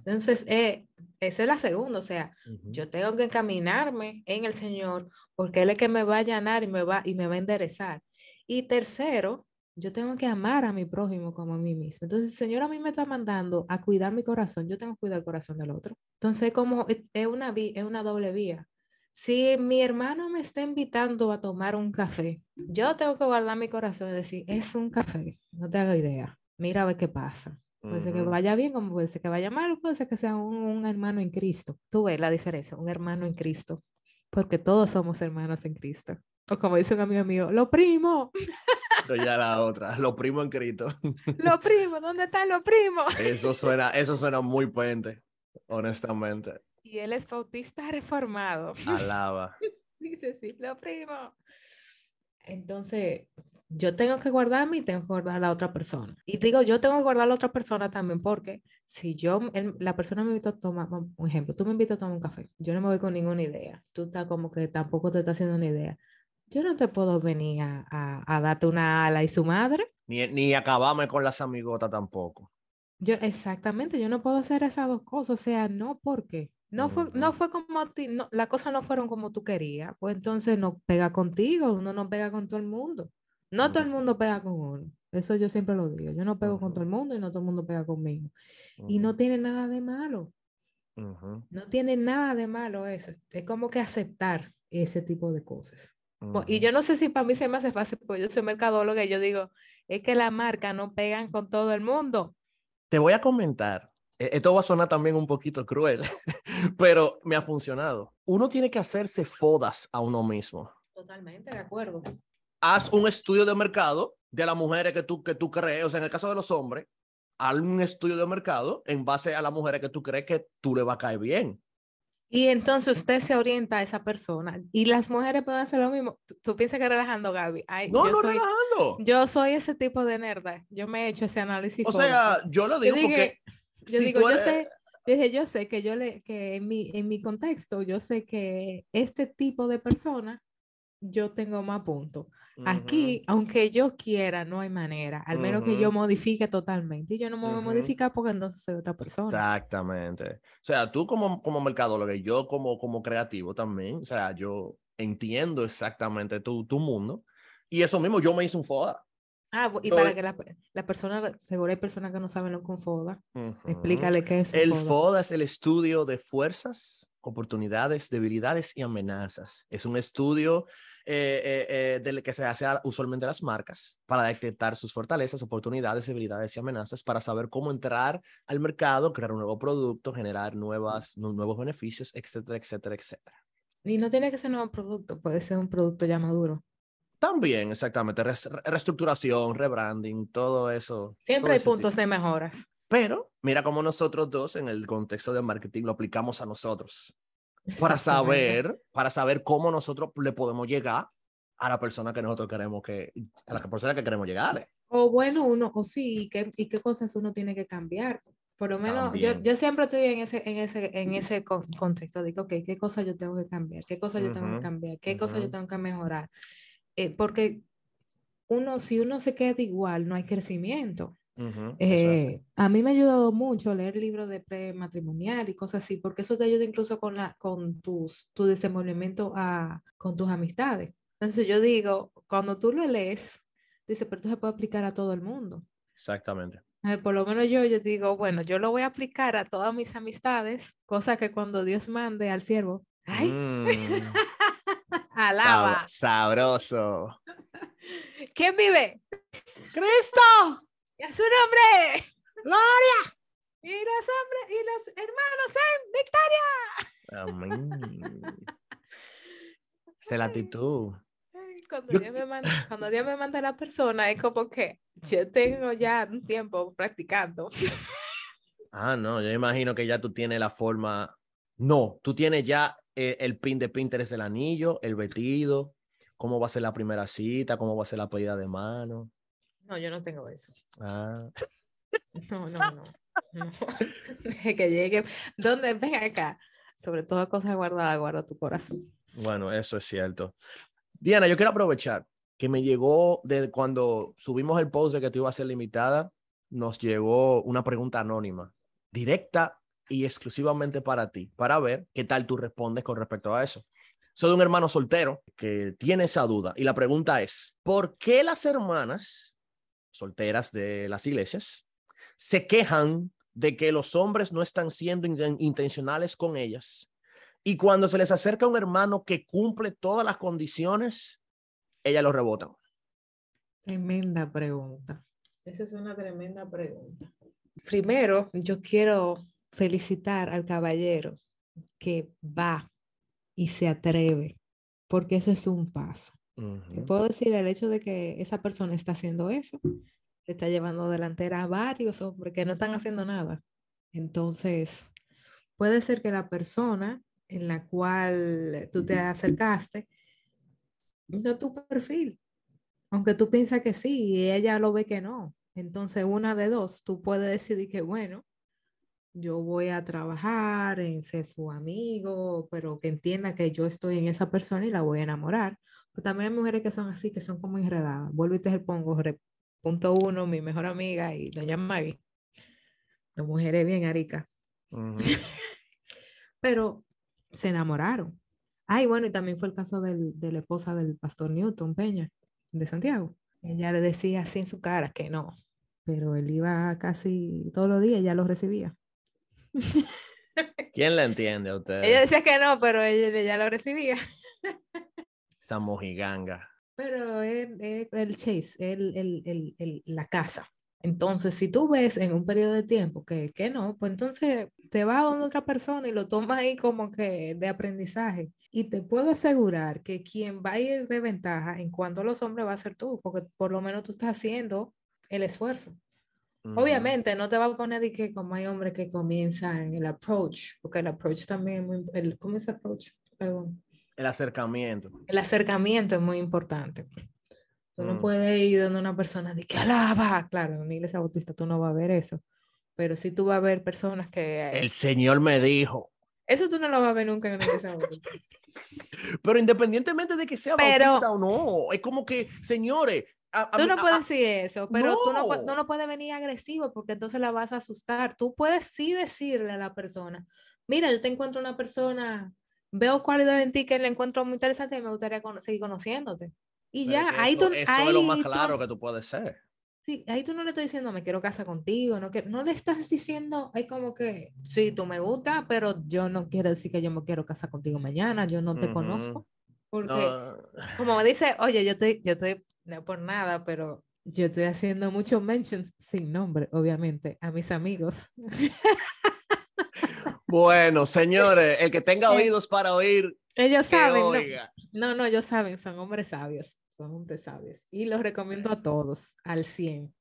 Entonces, eh, esa es la segunda. O sea, yo tengo que encaminarme en el Señor porque Él es que me va a allanar y me va, y me va a enderezar. Y tercero, yo tengo que amar a mi prójimo como a mí mismo. Entonces, el Señor a mí me está mandando a cuidar mi corazón. Yo tengo que cuidar el corazón del otro. Entonces, como es una, es una doble vía. Si mi hermano me está invitando a tomar un café, yo tengo que guardar mi corazón y decir, es un café, no te hago idea, mira a ver qué pasa. Puede ser que vaya bien, como puede ser que vaya mal, puede ser que sea un, un hermano en Cristo. Tú ves la diferencia, un hermano en Cristo, porque todos somos hermanos en Cristo. O como dice un amigo mío, lo primo. ya la otra, *laughs* lo primo en Cristo. Lo primo, ¿dónde están los primos? Eso suena, eso suena muy puente, honestamente. Y él es bautista reformado. Alaba. *laughs* Dice, sí, lo primo. Entonces, yo tengo que guardarme y tengo que guardar a la otra persona. Y digo, yo tengo que guardar a la otra persona también porque si yo, la persona me invita a tomar, un ejemplo, tú me invitas a tomar un café, yo no me voy con ninguna idea, tú estás como que tampoco te estás haciendo una idea yo no te puedo venir a, a, darte una ala y su madre. Ni, ni acabarme con las amigotas tampoco. Yo, exactamente, yo no puedo hacer esas dos cosas, o sea, no porque no fue, no fue como ti, no, las cosas no fueron como tú querías, pues entonces no pega contigo, uno no pega con todo el mundo. No todo el mundo pega con uno. Eso yo siempre lo digo. Yo no pego con todo el mundo y no todo el mundo pega conmigo. Y no tiene nada de malo. No tiene nada de malo eso. Es como que aceptar ese tipo de cosas. Y yo no sé si para mí se me hace fácil, porque yo soy mercadóloga y yo digo, es que la marca no pegan con todo el mundo. Te voy a comentar, e, esto va a sonar también un poquito cruel, *laughs* pero me ha funcionado. Uno tiene que hacerse fodas a uno mismo. Totalmente, de acuerdo. Haz un estudio de mercado de las mujeres que tú, que tú crees, o sea, en el caso de los hombres, haz un estudio de mercado en base a las mujeres que tú crees que tú le va a caer bien. Y entonces usted se orienta a esa persona. Y las mujeres pueden hacer lo mismo. Tú, piensas que relajando, Gaby. no, no relajando. Yo soy ese tipo de nerda. Yo me he hecho ese análisis. O sea, yo lo digo porque. Yo digo, yo sé. dije, yo sé que yo le, que en mi, en mi contexto, yo sé que este tipo de persona yo tengo más puntos. Aquí, aunque yo quiera, no hay manera, al menos que yo modifique totalmente. Y yo no me voy a modificar porque entonces soy otra persona. Exactamente. O sea, tú como, como mercadólogo y yo como, como creativo también, o sea, yo entiendo exactamente tu, tu mundo. Y eso mismo, yo me hice un FODA. Ah, y para que la, la, persona, seguro hay personas que no saben lo que es un FODA. Explícale qué es. el FODA es el estudio de fuerzas, oportunidades, debilidades y amenazas. Es un estudio eh, eh, eh, del que se hace usualmente las marcas para detectar sus fortalezas, oportunidades, debilidades y amenazas para saber cómo entrar al mercado, crear un nuevo producto, generar nuevas, nuevos beneficios, etcétera, etcétera, etcétera. Y no tiene que ser un nuevo producto, puede ser un producto ya maduro. También, exactamente, reestructuración, rebranding, todo eso. Siempre hay puntos de mejoras. Pero mira cómo nosotros dos en el contexto de marketing lo aplicamos a nosotros para *laughs* saber, para saber cómo nosotros le podemos llegar a la persona que nosotros queremos que, a la persona que queremos llegarle. O bueno, uno, o sí, y qué, y qué cosas uno tiene que cambiar. Por lo menos, yo, yo, siempre estoy en ese, en ese, en ese contexto. Digo, ok, ¿qué cosas yo tengo que cambiar? ¿Qué cosas yo tengo que cambiar? ¿Qué cosas yo tengo que mejorar? Eh, porque uno, si uno se queda igual, no hay crecimiento. Eh, a mí me ha ayudado mucho leer libros de prematrimonial y cosas así, porque eso te ayuda incluso con, la, con tus, tu desenvolvimiento a, con tus amistades. Entonces yo digo, cuando tú lo lees, dice, pero esto se puede aplicar a todo el mundo. Exactamente. por lo menos yo, yo digo, bueno, yo lo voy a aplicar a todas mis amistades, cosa que cuando Dios mande al siervo, ¡ay! Mm. *laughs* Alaba. sabroso. *laughs* ¿Quién vive? Cristo. ¡Y a su nombre! ¡Gloria! Y los hombres y los hermanos en victoria. Amén. Esa la actitud. Cuando Dios, me manda, cuando Dios me manda a la persona, es como que yo tengo ya un tiempo practicando. Ah, no, yo imagino que ya tú tienes la forma. No, tú tienes ya eh, el pin de Pinterest del anillo, el vestido, cómo va a ser la primera cita, cómo va a ser la pedida de mano. No, yo no tengo eso. Ah. No, no, no. *laughs* que llegue. ¿Dónde? Ven acá. Sobre todo cosas guardadas, guarda tu corazón. Bueno, eso es cierto. Diana, yo quiero aprovechar que me llegó de cuando subimos el post de que tú ibas a ser limitada, nos llegó una pregunta anónima, directa y exclusivamente para ti, para ver qué tal tú respondes con respecto a eso. Soy un hermano soltero que tiene esa duda y la pregunta es, ¿por qué las hermanas solteras de las iglesias, se quejan de que los hombres no están siendo intencionales con ellas. Y cuando se les acerca un hermano que cumple todas las condiciones, ellas lo rebotan. Tremenda pregunta. Esa es una tremenda pregunta. Primero, yo quiero felicitar al caballero que va y se atreve, porque eso es un paso. Puedo decir el hecho de que esa persona está haciendo eso, está llevando delantera a varios hombres que no están haciendo nada. Entonces, puede ser que la persona en la cual tú te acercaste no tu perfil, aunque tú piensas que sí y ella lo ve que no. Entonces, una de dos, tú puedes decidir que, bueno, yo voy a trabajar en ser su amigo, pero que entienda que yo estoy en esa persona y la voy a enamorar. Pero también hay mujeres que son así, que son como enredadas. Vuelvo y te pongo, punto uno, mi mejor amiga y doña Maggie. Dos mujeres bien aricas. *laughs* pero se enamoraron. Ay, bueno, y también fue el caso del, de la esposa del pastor Newton Peña, de Santiago. Ella le decía así en su cara que no, pero él iba casi todos los días y ya lo recibía. ¿Quién la entiende a usted? Ella decía que no, pero ella ya lo recibía. Esa mojiganga. Pero el, el, chase, el, el, el, la casa. Entonces, si tú ves en un periodo de tiempo que, que no, pues entonces te va a donde otra persona y lo tomas ahí como que de aprendizaje. Y te puedo asegurar que quien va a ir de ventaja en cuanto a los hombres va a ser tú, porque por lo menos tú estás haciendo el esfuerzo. Obviamente no te va a poner de que como hay hombres que comienzan el approach, porque el approach también es muy, el, ¿cómo es approach? Perdón. El acercamiento. El acercamiento es muy importante. Tú no mm. puedes ir donde una persona de que alaba, claro, en una iglesia bautista tú no vas a ver eso, pero sí tú vas a ver personas que... El Señor me dijo. Eso tú no lo vas a ver nunca en una iglesia bautista. *laughs* pero independientemente de que sea bautista o no, es como que, señores, tú no puedes decir eso, pero Tú, no, no puedes venir agresivo porque entonces la vas a asustar. Tú puedes sí decirle a la persona, mira, yo te encuentro una persona, veo cualidad en ti que le encuentro muy interesante y me gustaría seguir conociéndote. Y ya, ahí tú... Eso es lo más claro que tú puedes ser. Sí, ahí tú no le estás diciendo, me quiero casar contigo, no, que, no le estás diciendo, hay como que, sí, tú me gusta, pero yo no quiero decir que yo me quiero casar contigo mañana, yo no te conozco. Porque, como me dice, oye, yo estoy, yo estoy, no por nada, pero yo estoy haciendo muchos mentions sin nombre, obviamente, a mis amigos. *laughs* Bueno, señores, el que tenga *laughs* oídos para oír. Ellos saben. No, no, ellos saben, son hombres sabios, son hombres sabios. Y los recomiendo a todos, al 100.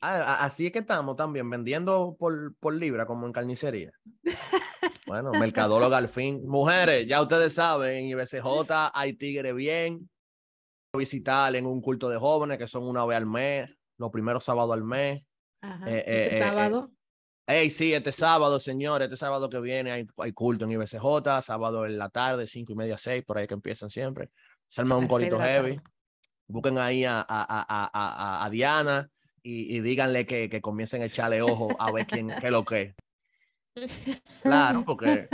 Ah, así es que estamos también vendiendo por, por libra, como en carnicería. *laughs* Bueno, mercadóloga al fin. Mujeres, ya ustedes saben, en IBCJ hay tigre bien. Visitar en un culto de jóvenes que son una vez al mes, los primeros sábados al mes. Ajá. Eh, eh, eh, sábado? Hey, sí, este sábado, señores, este sábado que viene hay, hay, culto en IBCJ, sábado en la tarde, cinco y media, seis, por ahí que empiezan siempre. Se arma un corito heavy. Busquen ahí a, a, a, a Diana y, y, díganle que, que comiencen a echarle ojo a ver quién, qué lo que. *laughs* Claro, porque.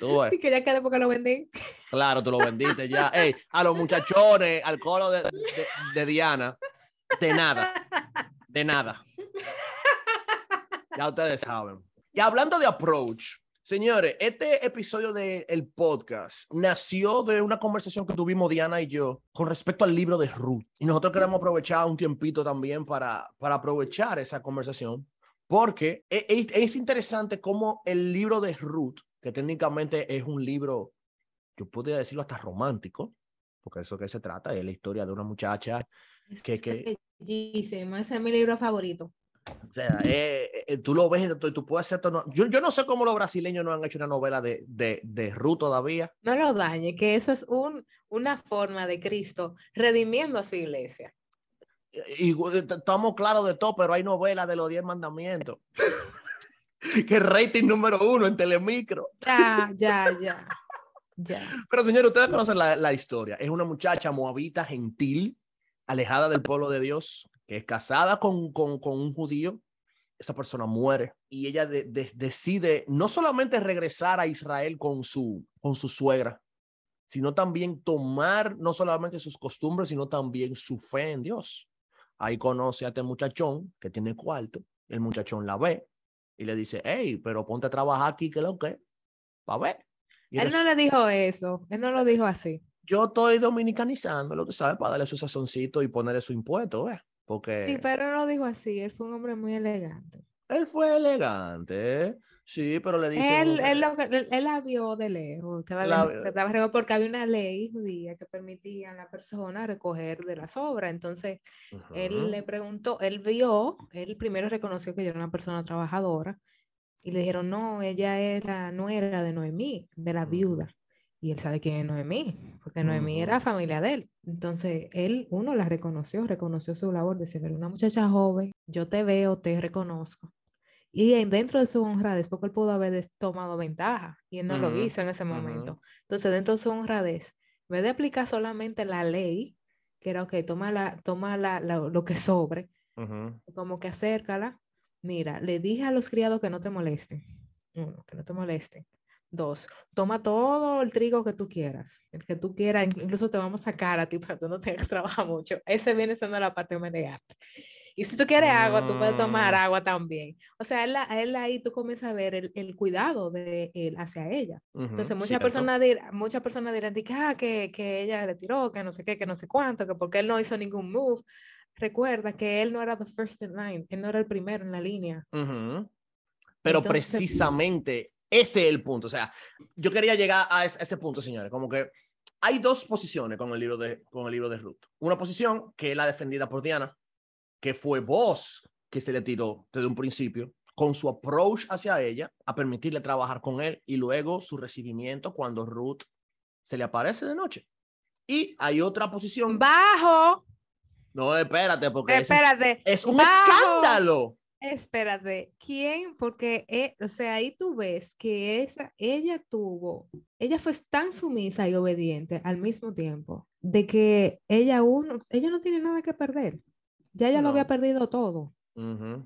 Tú ves. que ya quedé porque lo vendí. Claro, tú lo vendiste ya. Hey, a los muchachones, al coro de, de, de Diana, de nada. De nada. Ya ustedes saben. Y hablando de approach, señores, este episodio del el podcast nació de una conversación que tuvimos Diana y yo con respecto al libro de Ruth. Y nosotros queremos aprovechar un tiempito también para, para aprovechar esa conversación, porque es, es interesante cómo el libro de Ruth, que técnicamente es un libro, yo podría decirlo hasta romántico, porque eso que se trata es la historia de una muchacha que... que... Ese es mi libro favorito. O sea, eh, eh, tú lo ves y tú puedes hacer. Yo, yo no sé cómo los brasileños no han hecho una novela de, de, de Ruth todavía. No lo dañe, que eso es un, una forma de Cristo redimiendo a su iglesia. Y, estamos claros de todo, pero hay novelas de los diez mandamientos. *laughs* que rating número uno en Telemicro. Ya, ya, ya. ya. Pero señores, ustedes conocen la, la historia. Es una muchacha moabita gentil, alejada del pueblo de Dios, que es casada con, con, con un judío, esa persona muere y ella decide no solamente regresar a Israel con su, con su suegra, sino también tomar no solamente sus costumbres, sino también su fe en Dios. Ahí conoce a este muchachón que tiene cuarto, el muchachón la ve y le dice, hey, pero ponte a trabajar aquí, que lo que, va a ver. él no le dijo eso, él no lo dijo así. Yo estoy dominicanizando, lo que sabe, para darle su sazoncito y ponerle su impuesto, ¿eh? Sí, pero no lo dijo así, él fue un hombre muy elegante. Él fue elegante, sí, pero le dice... Él, él, él, la vio de lejos, estaba, porque había una ley judía que permitía a la persona recoger de la sobra, entonces él le preguntó, él vio, él primero reconoció que yo era una persona trabajadora, y le dijeron, no, ella era nuera de Noemí, de la viuda. Y él sabe quién es Noemí, porque Noemí era familia de él. Entonces, él, uno la reconoció, reconoció su labor de ser una muchacha joven, yo te veo, te reconozco. Y dentro de su honradez, porque él pudo haber tomado ventaja y él no lo hizo en ese momento. Entonces, dentro de su honradez, en vez de aplicar solamente la ley, que era, ok, toma, la, toma la, lo que sobre, como que acércala. Mira, le dije a los criados que no te molesten. Uno, que no te molesten. Dos, toma todo el trigo que tú quieras, el que tú quieras, incluso te vamos a sacar a ti *laughs* para que tú no tengas que trabajar mucho. Ese viene siendo la parte de Y si tú quieres agua, tú puedes tomar mm. agua también. O sea, él, él ahí tú comienzas a ver el, el, cuidado de él hacia ella. Entonces, muchas personas, dirán, muchas personas dirán ah, que, que ella le tiró, que no sé qué, que no sé cuánto, que porque él no hizo ningún move. Recuerda que él no era the first in line, él no era el primero en la línea. Pero precisamente ese es el punto. O sea, yo quería llegar a ese, punto, señores. Como que hay dos posiciones con el libro de, con el libro de Ruth. Una posición que es la defendida por Diana, que fue vos que se le tiró desde un principio, con su approach hacia ella, a permitirle trabajar con él y luego su recibimiento cuando Ruth se le aparece de noche. Y hay otra posición. Bajo. No, espérate, porque espérate. Es, un escándalo. Espérate, ¿quién? Porque, eh, o sea, ahí tú ves que esa, ella tuvo, ella fue tan sumisa y obediente al mismo tiempo, de que ella, uno, ella no tiene nada que perder. Ya ella lo había perdido todo.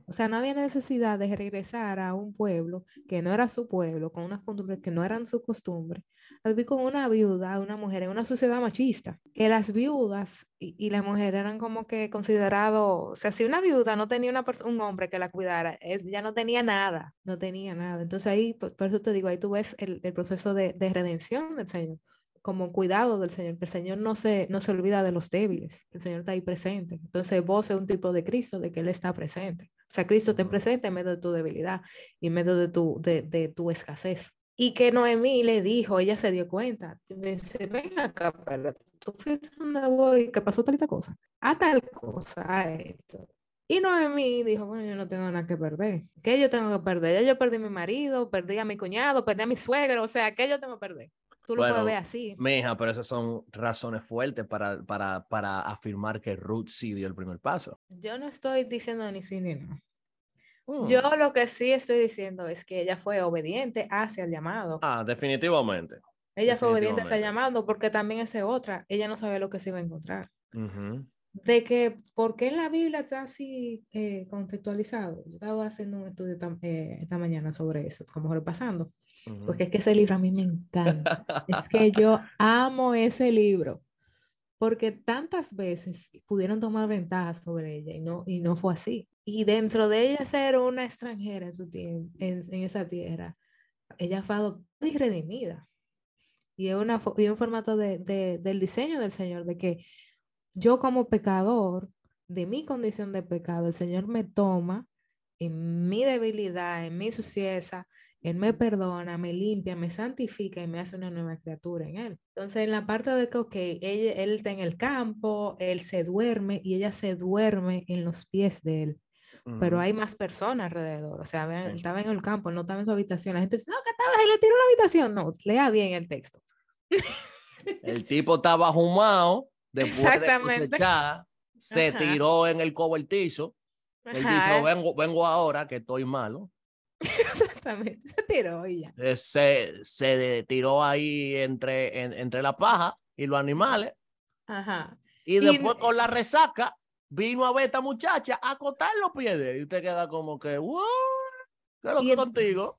O sea, no había necesidad de regresar a un pueblo que no era su pueblo, con unas costumbres que no eran su costumbre, a con una viuda, una mujer en una sociedad machista, que las viudas y, y la mujer eran como que considerado, o sea, si una viuda no tenía una un hombre que la cuidara, es, ya no tenía nada, no tenía nada. Entonces ahí, por, eso te digo, ahí tú ves el, proceso de redención del Señor como cuidado del Señor, que el Señor no se, no se olvida de los débiles, el Señor está ahí presente. Entonces vos es un tipo de Cristo, de que Él está presente. O sea, Cristo está presente en medio de tu debilidad y en medio de tu, de, de tu escasez. Y que Noemí le dijo, ella se dio cuenta, me dice, ven acá, pero tú fuiste donde voy, ¿qué pasó tal cosa? A tal cosa, a esto. Y Noemí dijo, bueno, yo no tengo nada que perder. ¿Qué yo tengo que perder? Ya yo perdí a mi marido, perdí a mi cuñado, perdí a mi suegro, o sea, ¿qué yo tengo que perder? Tú lo puedes ver así. Mija, pero esas son razones fuertes para, para, para afirmar que Ruth sí dio el primer paso. Yo no estoy diciendo ni sí ni no. Yo mm. lo que sí estoy diciendo es que ella fue obediente hacia el llamado. Ah, definitivamente. Ella fue obediente hacia el llamado porque también esa otra, ella no sabe lo que se iba a encontrar. De que, ¿por qué en la Biblia está así eh, contextualizado? Yo estaba haciendo un estudio eh, esta mañana sobre eso, como repasando. Porque es que ese libro a mí me encanta. es que *laughs* yo amo ese libro. Porque tantas veces pudieron tomar ventaja sobre ella y no, y no fue así. Y dentro de ella ser una extranjera en, su en, en esa tierra, ella fue adoptada y redimida. Y es, una, y un formato de, de, del diseño del Señor, de que yo como pecador, de mi condición de pecado, el Señor me toma en mi debilidad, en mi suciedad, él me perdona, me limpia, me santifica y me hace una nueva criatura en Él. Entonces, en la parte de que, ok, él, él está en el campo, Él se duerme y ella se duerme en los pies de Él. Pero hay más personas alrededor. O sea, él estaba en el campo, no estaba en su habitación. La gente dice, no, que estaba, y le tiró la habitación. No, lea bien el texto. El tipo estaba fumado, *laughs* después de cosechar, se tiró en el cobertizo. Él dijo, vengo, vengo ahora que estoy malo. *laughs* Exactamente, se tiró y ya. Eh, se, se tiró ahí entre, entre la paja y los animales. Ajá. Y después con la resaca vino a ver a esta muchacha a acotar los pies de él. Y usted queda como que, ¿what? ¿Qué es lo que contigo?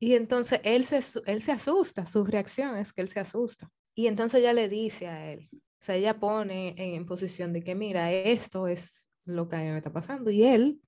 Y entonces él se, él se asusta, su reacción es que él se asusta. Y entonces ella le dice a él, o sea, ella pone en, en posición de que, mira, esto es lo que a mí me está pasando. Y él,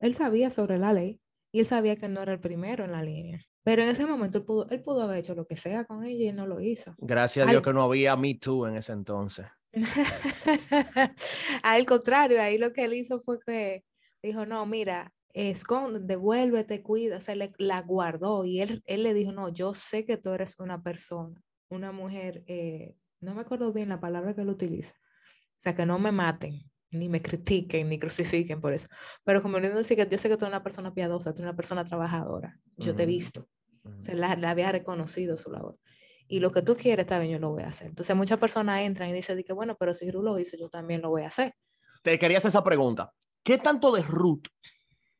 él sabía sobre la ley y él sabía que no era el primero en la línea. Pero en ese momento él pudo, él pudo haber hecho lo que sea con ella y no lo hizo. Gracias a Dios que no había Me Too en ese entonces. *laughs* Al contrario, ahí lo que él hizo fue que dijo, no, mira, esconde, devuélvete, cuida, se le, la guardó y él, él le dijo, no, yo sé que tú eres una persona, una mujer, eh, no me acuerdo bien la palabra que él utiliza, o sea, que no me maten, ni me critiquen, ni crucifiquen por eso. Pero como no decir que yo sé que tú eres una persona piadosa, tú eres una persona trabajadora, yo te he visto, o sea, la, había reconocido su labor. Y lo que tú quieres, bien, yo lo voy a hacer. Entonces muchas personas entran y dicen, que, bueno, pero si Ruth lo hizo, yo también lo voy a hacer. Te quería hacer esa pregunta. ¿Qué tanto de Ruth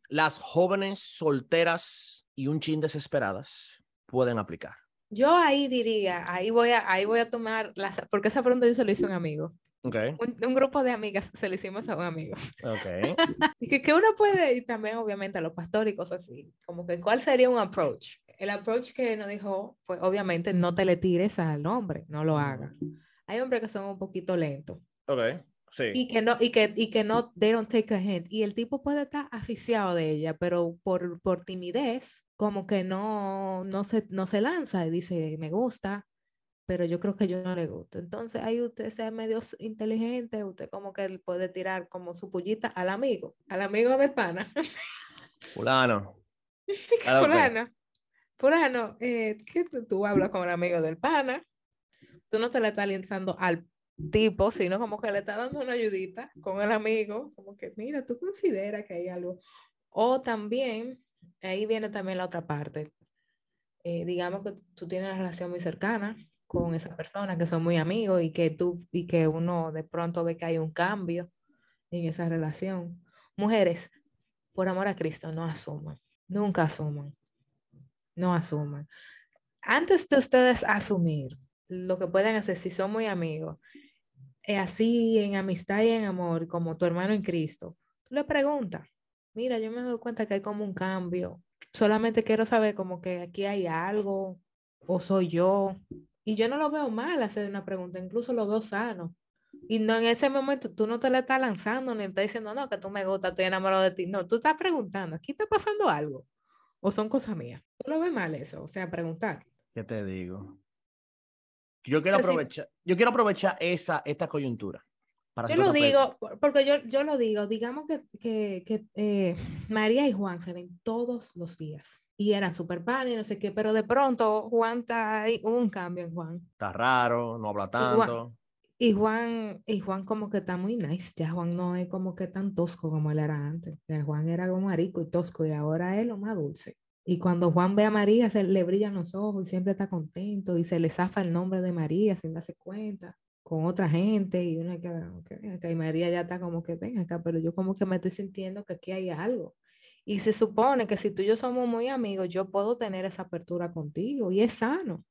las jóvenes solteras y un chin desesperadas pueden aplicar? Yo ahí diría, ahí voy a, ahí voy a tomar, las, porque esa pregunta yo se lo hice a un amigo. Un, grupo de amigas se lo hicimos a un amigo. Okay. *laughs* que, que, uno puede, y también obviamente a los pastores y cosas así, como que cuál sería un approach. El approach que nos dijo fue, obviamente, no te le tires al hombre, no lo hagas. Hay hombres que son un poquito lentos. Sí. Y que no, y que, y que no, they don't take a hint. Y el tipo puede estar aficiado de ella, pero por, por timidez, como que no, no, se, no se lanza y dice, me gusta, pero yo creo que yo no le gusto. Entonces ahí usted sea medio inteligente, usted como que puede tirar como su pullita al amigo, al amigo de pana. Fulano. *laughs* Fulano. Fulano, eh, ¿qué tú, hablas con el amigo del pana? Tú no te le estás lanzando al tipo, sino como que le estás dando una ayudita con el amigo, como que mira, tú consideras que hay algo. O también, ahí viene también la otra parte. Eh, digamos que tú tienes una relación muy cercana con esa persona, que son muy amigos y que tú y que uno de pronto ve que hay un cambio en esa relación. Mujeres, por amor a Cristo, no asuman, nunca asuman, no asuman. Antes de ustedes asumir lo que pueden hacer si son muy amigos, eh, así en amistad y en amor, como tu hermano en Cristo, tú le preguntas, mira, yo me doy cuenta que hay como un cambio, solamente quiero saber como que aquí hay algo, o soy yo, y yo no lo veo mal hacer una pregunta, incluso lo veo sano. Y no en ese momento tú no te le estás lanzando ni estás diciendo, no, que tú me gusta, estoy enamorado de ti. No, tú estás preguntando, ¿aquí está pasando algo? ¿O son cosas mías? Tú lo ves mal eso, o sea, preguntar. ¿Qué te digo? Yo quiero aprovechar, yo quiero aprovechar esa, esta coyuntura. Para yo lo digo, porque yo, yo lo digo, digamos que, que, que eh, María y Juan se ven todos los días y eran súper pan y no sé qué, pero de pronto Juan está ahí, un cambio en Juan. Está raro, no habla tanto. Y Juan, y Juan como que está muy nice, ya Juan no es como que tan tosco como él era antes. Juan era como marico y tosco y ahora es lo más dulce. Y cuando Juan ve a María, se le brillan los ojos y siempre está contento y se le zafa el nombre de María sin darse cuenta con otra gente y una que, okay, y María ya está como que ven acá, pero yo como que me estoy sintiendo que aquí hay algo. Y se supone que si tú y yo somos muy amigos, yo puedo tener esa apertura contigo y es sano.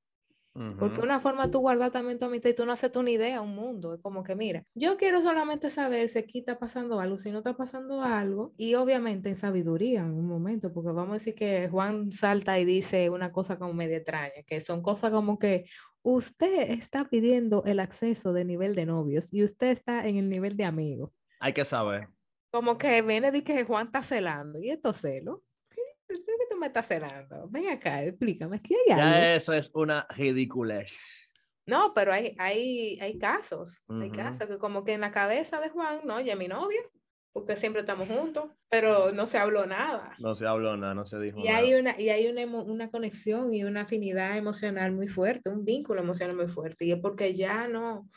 Porque una forma tú guardar también tu amistad y tú no haces una idea, un mundo. Es como que, mira, yo quiero solamente saber si aquí está pasando algo, si no está pasando algo, y obviamente en sabiduría en un momento, porque vamos a decir que Juan salta y dice una cosa como media extraña, que son cosas como que usted está pidiendo el acceso de nivel de novios y usted está en el nivel de amigo. Hay que saber. Como que viene de que Juan está celando, y esto celo ¿Qué tú me estás cenando? Ven acá, explícame, ¿qué hay algo? Ya eso es una ridiculez. No, pero hay, hay, hay casos, hay casos que como que en la cabeza de Juan, no, ya mi novio, porque siempre estamos *laughs* juntos, pero no se habló nada. No se habló nada, no se dijo y nada. Hay una, y hay una, una conexión y una afinidad emocional muy fuerte, un vínculo emocional muy fuerte, y es porque ya no,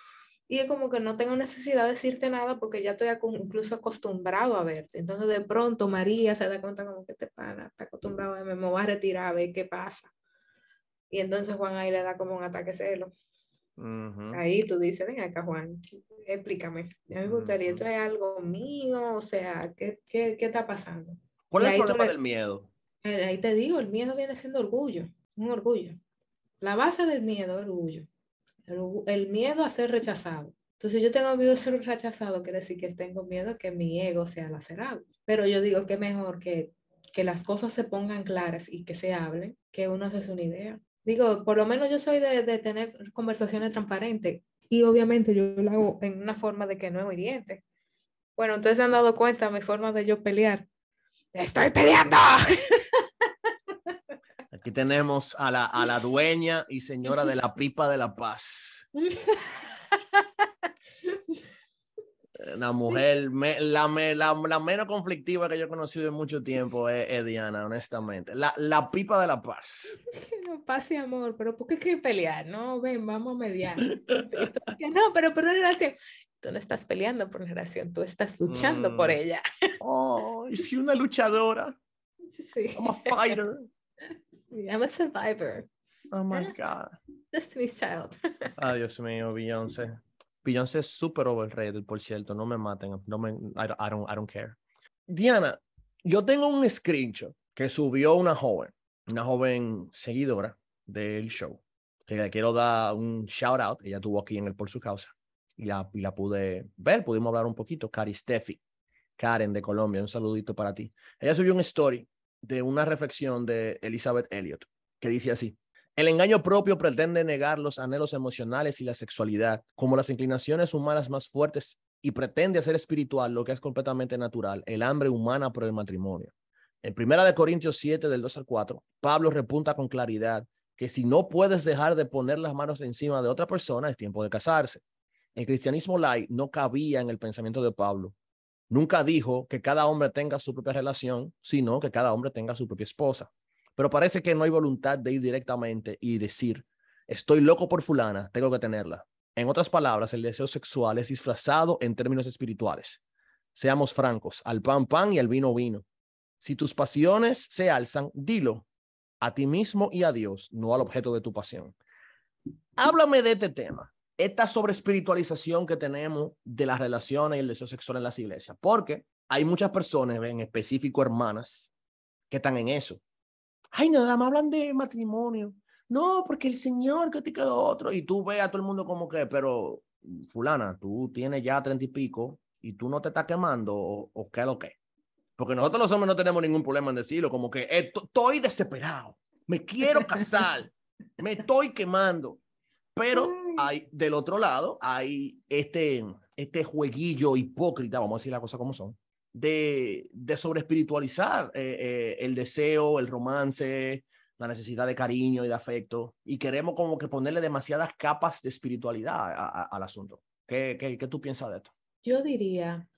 y es como que no tengo necesidad de decirte nada porque ya estoy incluso acostumbrado a verte. Entonces de pronto María se da cuenta como que te pana, está acostumbrado a me voy a retirar a ver qué pasa. Y entonces Juan ahí le da como un ataque celo. Ahí tú dices, ven acá Juan, explícame. A mí me gustaría, ¿esto es algo mío? O sea, ¿qué, qué, qué está pasando? ¿Cuál es el problema del miedo? Eh, ahí te digo, el miedo viene siendo orgullo, un orgullo. La base del miedo es orgullo el, miedo a ser rechazado. Entonces yo tengo miedo a ser rechazado, quiere decir que tengo miedo que mi ego sea lacerado. Pero yo digo que mejor que, que las cosas se pongan claras y que se hablen, que uno hace una idea. Digo, por lo menos yo soy de, de tener conversaciones transparentes y obviamente yo lo hago en una forma de que no es hiriente. Bueno, ustedes se han dado cuenta mi forma de yo pelear. ¡Estoy peleando! *laughs* Aquí tenemos a la, a la dueña y señora de la pipa de la paz. La mujer, la, la, menos conflictiva que yo he conocido en mucho tiempo es, Diana, honestamente. La, la, pipa de la paz. Paz y amor, pero ¿por qué hay que pelear? No, ven, vamos a mediar. no, pero por una relación. Tú no estás peleando por una relación, tú estás luchando por mm. ella. Oh, y si una luchadora. Sí. I'm a fighter. I'm a survivor. Oh my *laughs* God. Destiny's Child. Ay, *laughs* Dios mío, Beyoncé. Beyoncé es súper overrated, por cierto. No me maten. No me, I, don't, I don't care. Diana, yo tengo un screenshot que subió una joven, una joven seguidora del show, que le quiero dar un shout out. Ella estuvo aquí en el Por Su Causa y la, y la pude ver, pudimos hablar un poquito. Cari Steffi, Karen de Colombia, un saludito para ti. Ella subió un story de una reflexión de Elizabeth Elliot, que dice así. El engaño propio pretende negar los anhelos emocionales y la sexualidad como las inclinaciones humanas más fuertes y pretende hacer espiritual lo que es completamente natural, el hambre humana por el matrimonio. En Primera de Corintios 7 del 2 al 4, Pablo repunta con claridad que si no puedes dejar de poner las manos encima de otra persona, es tiempo de casarse. El cristianismo light no cabía en el pensamiento de Pablo, Nunca dijo que cada hombre tenga su propia relación, sino que cada hombre tenga su propia esposa. Pero parece que no hay voluntad de ir directamente y decir, estoy loco por fulana, tengo que tenerla. En otras palabras, el deseo sexual es disfrazado en términos espirituales. Seamos francos, al pan pan y al vino vino. Si tus pasiones se alzan, dilo a ti mismo y a Dios, no al objeto de tu pasión. Háblame de este tema esta sobre espiritualización que tenemos de las relaciones y el deseo sexual en las iglesias, porque hay muchas personas, en específico hermanas, que están en eso. Ay, nada más hablan de matrimonio. No, porque el Señor que te quedó otro. Y tú ves a todo el mundo como que, pero fulana, tú tienes ya treinta y pico y tú no te estás quemando o, o qué lo que. Porque nosotros los hombres no tenemos ningún problema en decirlo, como que estoy desesperado, me quiero *laughs* casar, me estoy quemando. Pero hay, del otro lado, hay este, este jueguillo hipócrita, vamos a decir las cosas como son, de, de sobre espiritualizar eh, eh, el deseo, el romance, la necesidad de cariño y de afecto, y queremos como que ponerle demasiadas capas de espiritualidad al asunto. ¿Qué, ¿Qué, qué, tú piensas de esto? Yo diría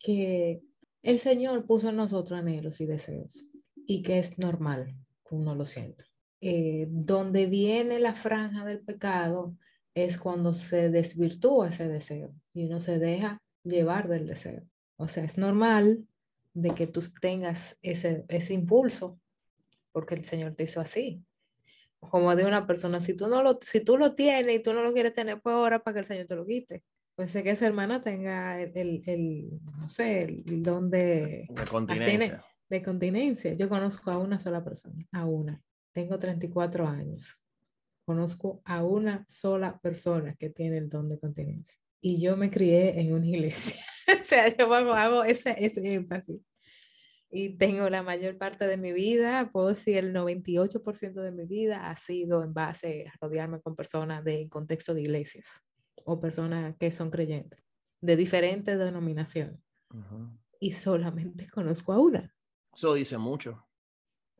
que el Señor puso en nosotros anhelos y deseos y que es normal que uno lo sienta. Eh, donde viene la franja del pecado es cuando se desvirtúa ese deseo y uno se deja llevar del deseo. O sea, es normal de que tú tengas ese, ese impulso porque el Señor te hizo así. Como de una persona, si tú, no lo, si tú lo tienes y tú no lo quieres tener, pues ahora para que el Señor te lo quite. Pues sé que esa hermana tenga el, el, no sé, el don de, de continencia. de continencia. Yo conozco a una sola persona, a una. Tengo 34 años. Conozco a una sola persona que tiene el don de continencia. Y yo me crié en una *laughs* iglesia. o sea, yo hago, hago ese, ese énfasis y tengo la mayor parte de mi vida, puedo decir el 98% de mi vida ha sido en base a rodearme con personas de contexto de iglesias o personas que son creyentes de diferentes denominaciones. Y solamente conozco a una. Eso dice mucho.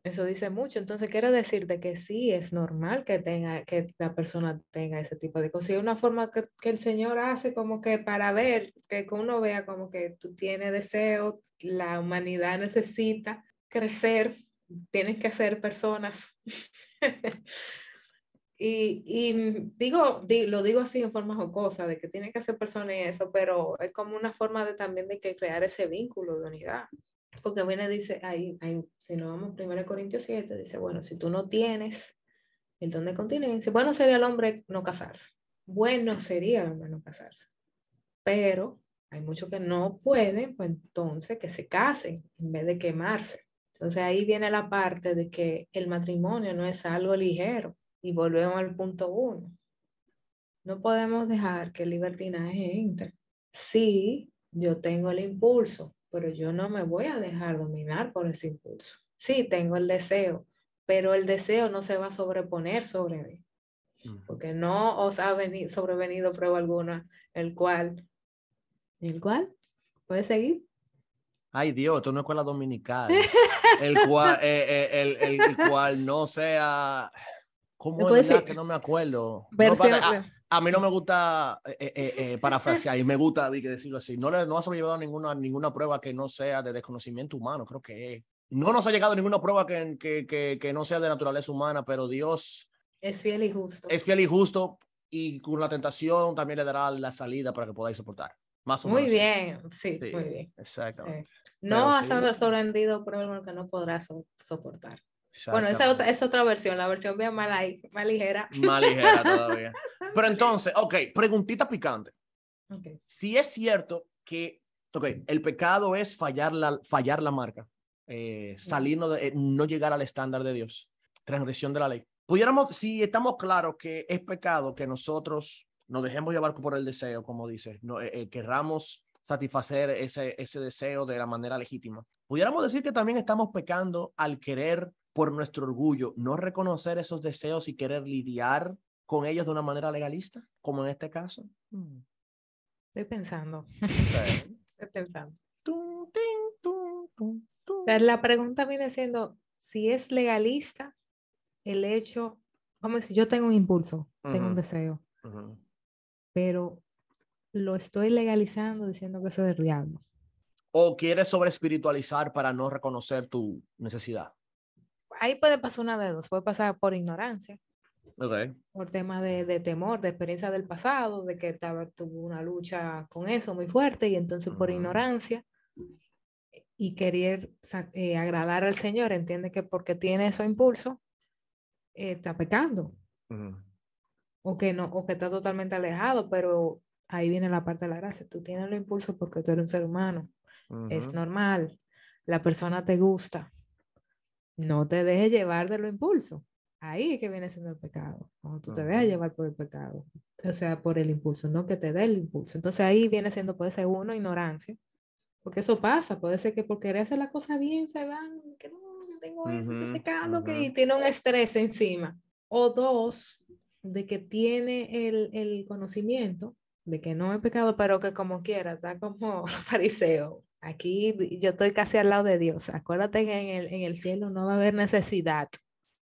Eso dice mucho. Entonces, quiero decirte que sí, es normal que, tenga, que la persona tenga ese tipo de cosas. Y una forma que, que, el Señor hace como que para ver, que uno vea como que tú tienes deseo, la humanidad necesita crecer, tienes que ser personas. *laughs* y, y digo, lo digo así en forma jocosa, de que tienen que ser personas y eso, pero es como una forma de también de que crear ese vínculo de unidad. Porque viene, dice, ahí, ahí si no vamos, 1 Corintios 7, dice, bueno, si tú no tienes el don de continencia, bueno sería el hombre no casarse. Bueno sería el hombre no casarse. Pero hay muchos que no pueden, pues entonces que se casen en vez de quemarse. Entonces ahí viene la parte de que el matrimonio no es algo ligero. Y volvemos al punto uno. No podemos dejar que el libertinaje entre. Sí, yo tengo el impulso, pero yo no me voy a dejar dominar por ese impulso. Sí, tengo el deseo, pero el deseo no se va a sobreponer sobre mí, porque no os ha venido, sobrevenido prueba alguna, el cual, el cual, ¿puedes seguir? Ay Dios, esto no es escuela dominical, *laughs* el cual, eh, eh, el, el, cual no sea, ¿cómo es que no me acuerdo? a mí no me gusta eh, eh, eh, parafrasear y me gusta decirlo así. No, le, no ha sobrellevado ninguna, ninguna prueba que no sea de desconocimiento humano, creo que No nos ha llegado ninguna prueba que, que, que, que, no sea de naturaleza humana, pero Dios... Es fiel y justo. Es fiel y justo y con la tentación también le dará la salida para que podáis soportar. Más o muy menos. Bien, sí, muy bien. Exactamente. no has sí. sobrevendido pruebas que no podrás soportar. Bueno, esa es otra versión, la versión bien más, más ligera. Más ligera todavía. *laughs* Pero entonces, ok, preguntita picante. Okay. Si es cierto que, ok, el pecado es fallar la, fallar la marca, eh, salirnos de, eh, no llegar al estándar de Dios, transgresión de la ley. Pudiéramos, si estamos claros que es pecado que nosotros nos dejemos llevar por el deseo, como dice, no, eh, querramos satisfacer ese, ese deseo de la manera legítima. Pudiéramos decir que también estamos pecando al querer por nuestro orgullo, no reconocer esos deseos y querer lidiar con ellos de una manera legalista, como en este caso? Mm. Estoy pensando. *laughs* Estoy pensando. la pregunta viene siendo si es legalista el hecho, vamos a decir, yo tengo un impulso, tengo un deseo, pero lo estoy legalizando diciendo que eso es del diablo. ¿O quieres sobre espiritualizar para no reconocer tu necesidad? Ahí puede pasar una de dos, puede pasar por ignorancia. Okay. Por tema de, de, temor, de experiencia del pasado, de que tuvo una lucha con eso muy fuerte y entonces por ignorancia y querer eh, agradar al Señor, entiende que porque tiene ese impulso, eh, está pecando. O que no, o que está totalmente alejado, pero ahí viene la parte de la gracia. Tú tienes el impulso porque tú eres un ser humano. Es normal. La persona te gusta no te dejes llevar de lo impulso. Ahí es que viene siendo el pecado, cuando tú te dejas llevar por el pecado, o sea, por el impulso, no que te dé el impulso. Entonces ahí viene siendo, puede ser uno, ignorancia, porque eso pasa, puede ser que por querer hacer la cosa bien se van, que no, yo tengo eso, estoy pecando, que tiene un estrés encima. O dos, de que tiene el, el conocimiento de que no es pecado, pero que como quiera, está como *laughs* fariseo, Aquí yo estoy casi al lado de Dios. Acuérdate que en el, en el cielo no va a haber necesidad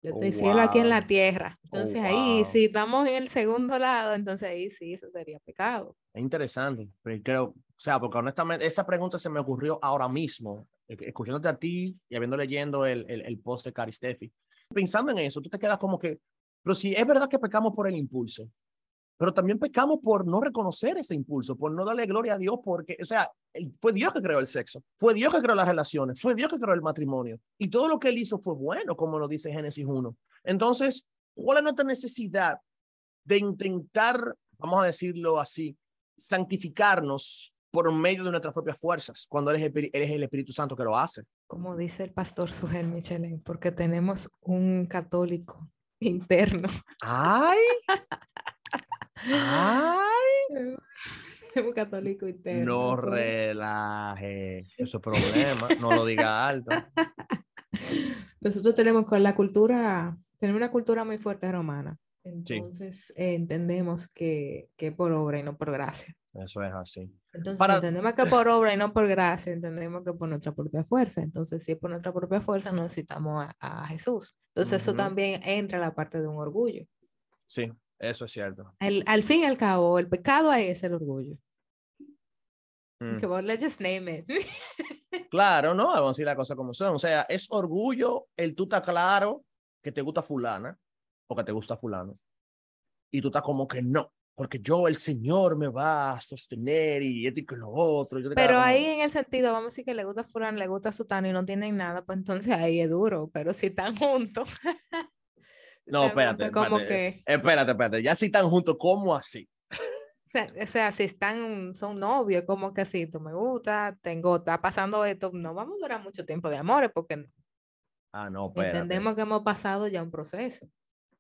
Yo Oh, te cielo aquí en la tierra. Oh, Entonces ahí, wow. si estamos en el segundo lado, entonces ahí sí, eso sería pecado. Es interesante, pero creo, o sea, porque honestamente esa pregunta se me ocurrió ahora mismo, eh, escuchándote a ti y habiendo leyendo el, el, el post de Cari Steffi. Pensando en eso, tú te quedas como que, pero si es verdad que pecamos por el impulso, pero también pecamos por no reconocer ese impulso, por no darle gloria a Dios, porque, o sea, fue Dios que creó el sexo, fue Dios que creó las relaciones, fue Dios que creó el matrimonio, y todo lo que él hizo fue bueno, como lo dice Génesis 1. Entonces, ¿cuál es nuestra necesidad de intentar, vamos a decirlo así, santificarnos por medio de nuestras propias fuerzas, cuando eres el, eres el Espíritu Santo que lo hace? Como dice el pastor Sujel Michelin, porque tenemos un católico interno. ¡Ay! *laughs* ¡Ay! *laughs* un católico interno. No pues. relaje, *laughs* eso es problema, no lo diga alto. Nosotros tenemos con la cultura, tenemos una cultura muy fuerte romana. Entonces eh, entendemos que, que por obra y no por gracia. Eso es así. Entonces Para- entendemos que por obra y no por gracia, entendemos que por nuestra propia fuerza. Entonces si es por nuestra propia fuerza necesitamos a, a Jesús. Entonces eso Ujú. también entra en la parte de un orgullo. Sí, eso es cierto. El- al fin y al cabo, el pecado ahí es el orgullo. Mm. Que vos, let's just name it. *laughs* Claro, no, vamos a decir las cosas como son. O sea, es orgullo el tú estás claro que te gusta fulana o que te gusta fulano. Y tú estás como que no, porque yo, el Señor me va a sostener y esto y que lo otro. yo Pero como- ahí en el sentido, vamos a decir que le gusta fulano, le gusta sutano y no tienen nada, pues entonces ahí es duro. Pero si están juntos. *laughs* si No, espérate, como espérate, que, espérate, espérate. Ya si están juntos, ¿cómo así? o sea, o sea, si están, son novios, como que sí, tú me gusta, tengo, está pasando esto, no vamos a durar mucho tiempo de amores porque Ah, no, espérate. entendemos que hemos pasado ya un proceso.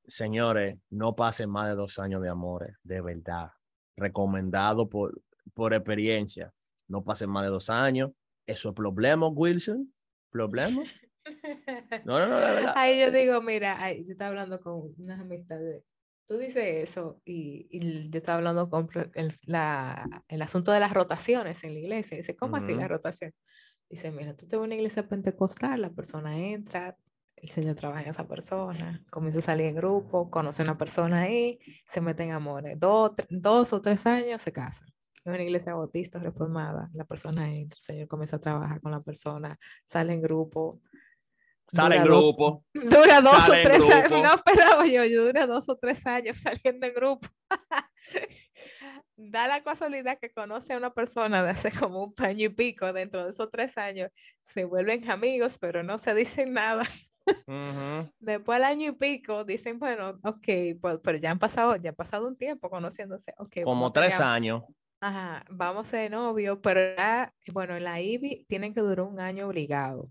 Señores, no pasen más de dos años de amores, de verdad. Recomendado por, por experiencia. No pasen más de dos años. Eso es problema, Wilson. ¿Problema? *laughs* *laughs* No, no, no, de verdad. Ahí yo digo, mira, ahí yo estaba hablando con unas amistades. Tú dices eso y, y yo estaba hablando con el, la- el asunto de las rotaciones en la iglesia. Dice, ¿cómo así la rotación? Dice, mira, tú te vas a una iglesia pentecostal, la persona entra, el Señor trabaja en esa persona, comienza a salir en grupo, conoce a una persona ahí, se mete en amores. Dos, dos o tres años se casan. En una iglesia bautista reformada, la persona entra, el Señor comienza a trabajar con la persona, sale en grupo, Sale en grupo. Dura dos o tres años. No esperaba yo, yo dura dos o tres años saliendo en grupo. *laughs* Da la casualidad que conoce a una persona de hace como un año y pico, dentro de esos tres años, se vuelven amigos, pero no se dicen nada. Ujú. *laughs* Después al año y pico dicen, bueno, ok, pues, pero ya han pasado, ya ha pasado un tiempo conociéndose. Okay, Como tres años. Ajá, vamos a ser novios, pero ya, bueno, en la IBI tienen que durar un año obligado.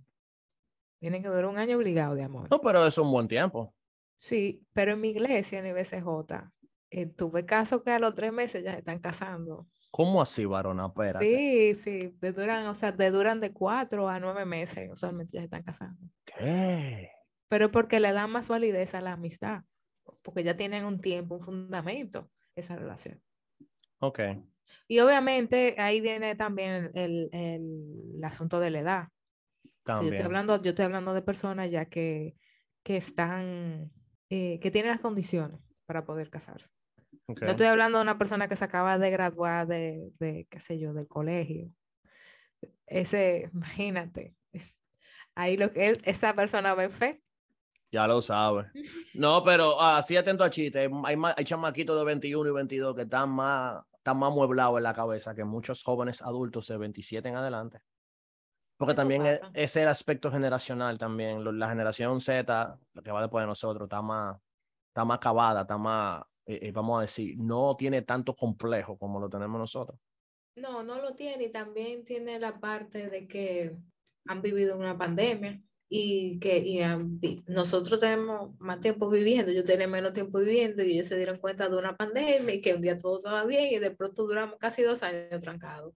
Tienen que durar un año obligado de amor. No, pero eso es un buen tiempo. Sí, pero en mi iglesia, en IBCJ, eh, tuve casos que a los tres meses ya se están casando. ¿Cómo así, varona? Espérate. Sí, sí, te duran, o sea, te duran de cuatro a nueve meses, usualmente ya se están casando. ¿Qué? Pero porque le dan más validez a la amistad, porque ya tienen un tiempo, un fundamento, esa relación. Ok. Y obviamente ahí viene también el, el- el asunto de la edad. Sí, yo También. estoy hablando, yo estoy hablando de personas ya que, que están, eh, que tienen las condiciones para poder casarse. No estoy hablando de una persona que se acaba de graduar de, de, qué sé yo, del colegio. Ese, *laughs* imagínate, es- ahí lo que él- esa persona ve fe. Ya lo sabes. *laughs* No, pero así atento a chiste. Hay, hay chamaquitos de 21 y 22 que están más, están más mueblados en la cabeza que muchos jóvenes adultos de 27 en adelante. Porque Eso también es, es el aspecto generacional también. La generación Z, lo que va después de nosotros, está más, está más acabada, está más, eh, eh, vamos a decir, no tiene tanto complejo como lo tenemos nosotros. No, no lo tiene y también tiene la parte de que han vivido una pandemia y que y han nosotros tenemos más tiempo viviendo, yo tenía menos tiempo viviendo y ellos se dieron cuenta de una pandemia y que un día todo estaba bien y de pronto duramos casi dos años trancados.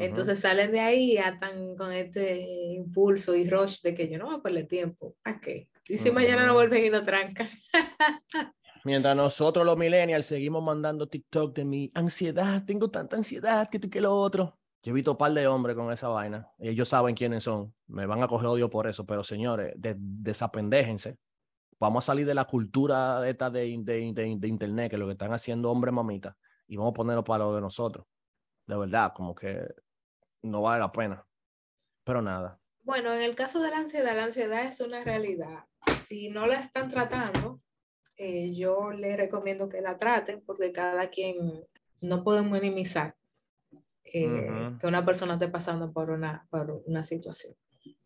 Entonces salen de ahí y están con este impulso y rush de que yo no voy a perder tiempo. ¿A qué? Y si mañana no vuelven y lo trancan. *laughs* Mientras nosotros los millennials seguimos mandando TikTok de mi ansiedad, tengo tanta ansiedad que tú que lo otro. Yo he visto un par de hombres con esa vaina. Ellos saben quiénes son. Me van a coger odio por eso, pero señores, de, desapendéjense. vamos a salir de la cultura de, esta de, de, de, internet, que lo que están haciendo hombre mamita, y vamos a ponerlo para lo de nosotros. De verdad, como que no vale la pena. Pero nada. Bueno, en el caso de la ansiedad, la ansiedad es una realidad. Si no la están tratando, eh, yo les recomiendo que la traten porque cada quien no podemos minimizar eh, que una persona esté pasando por una, por una situación.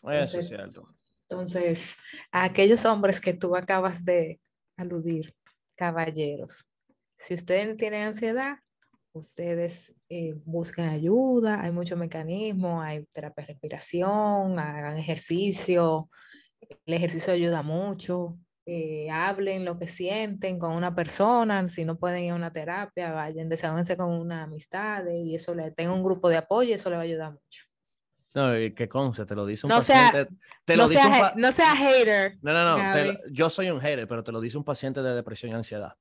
Eso es cierto. Entonces, a aquellos hombres que tú acabas de aludir, caballeros, si ustedes tienen ansiedad, ustedes eh, busquen ayuda, hay muchos mecanismos, hay terapia de respiración, hagan ejercicio, el ejercicio ayuda mucho, eh, hablen lo que sienten con una persona, si no pueden ir a una terapia, vayan, desahóguense con una amistad y eso le tenga un grupo de apoyo eso le va a ayudar mucho. No, que conce, te lo dice un no paciente. te lo no, dice sea, un no sea hater. No, no, no. yo soy un hater, pero te lo dice un paciente de depresión y ansiedad.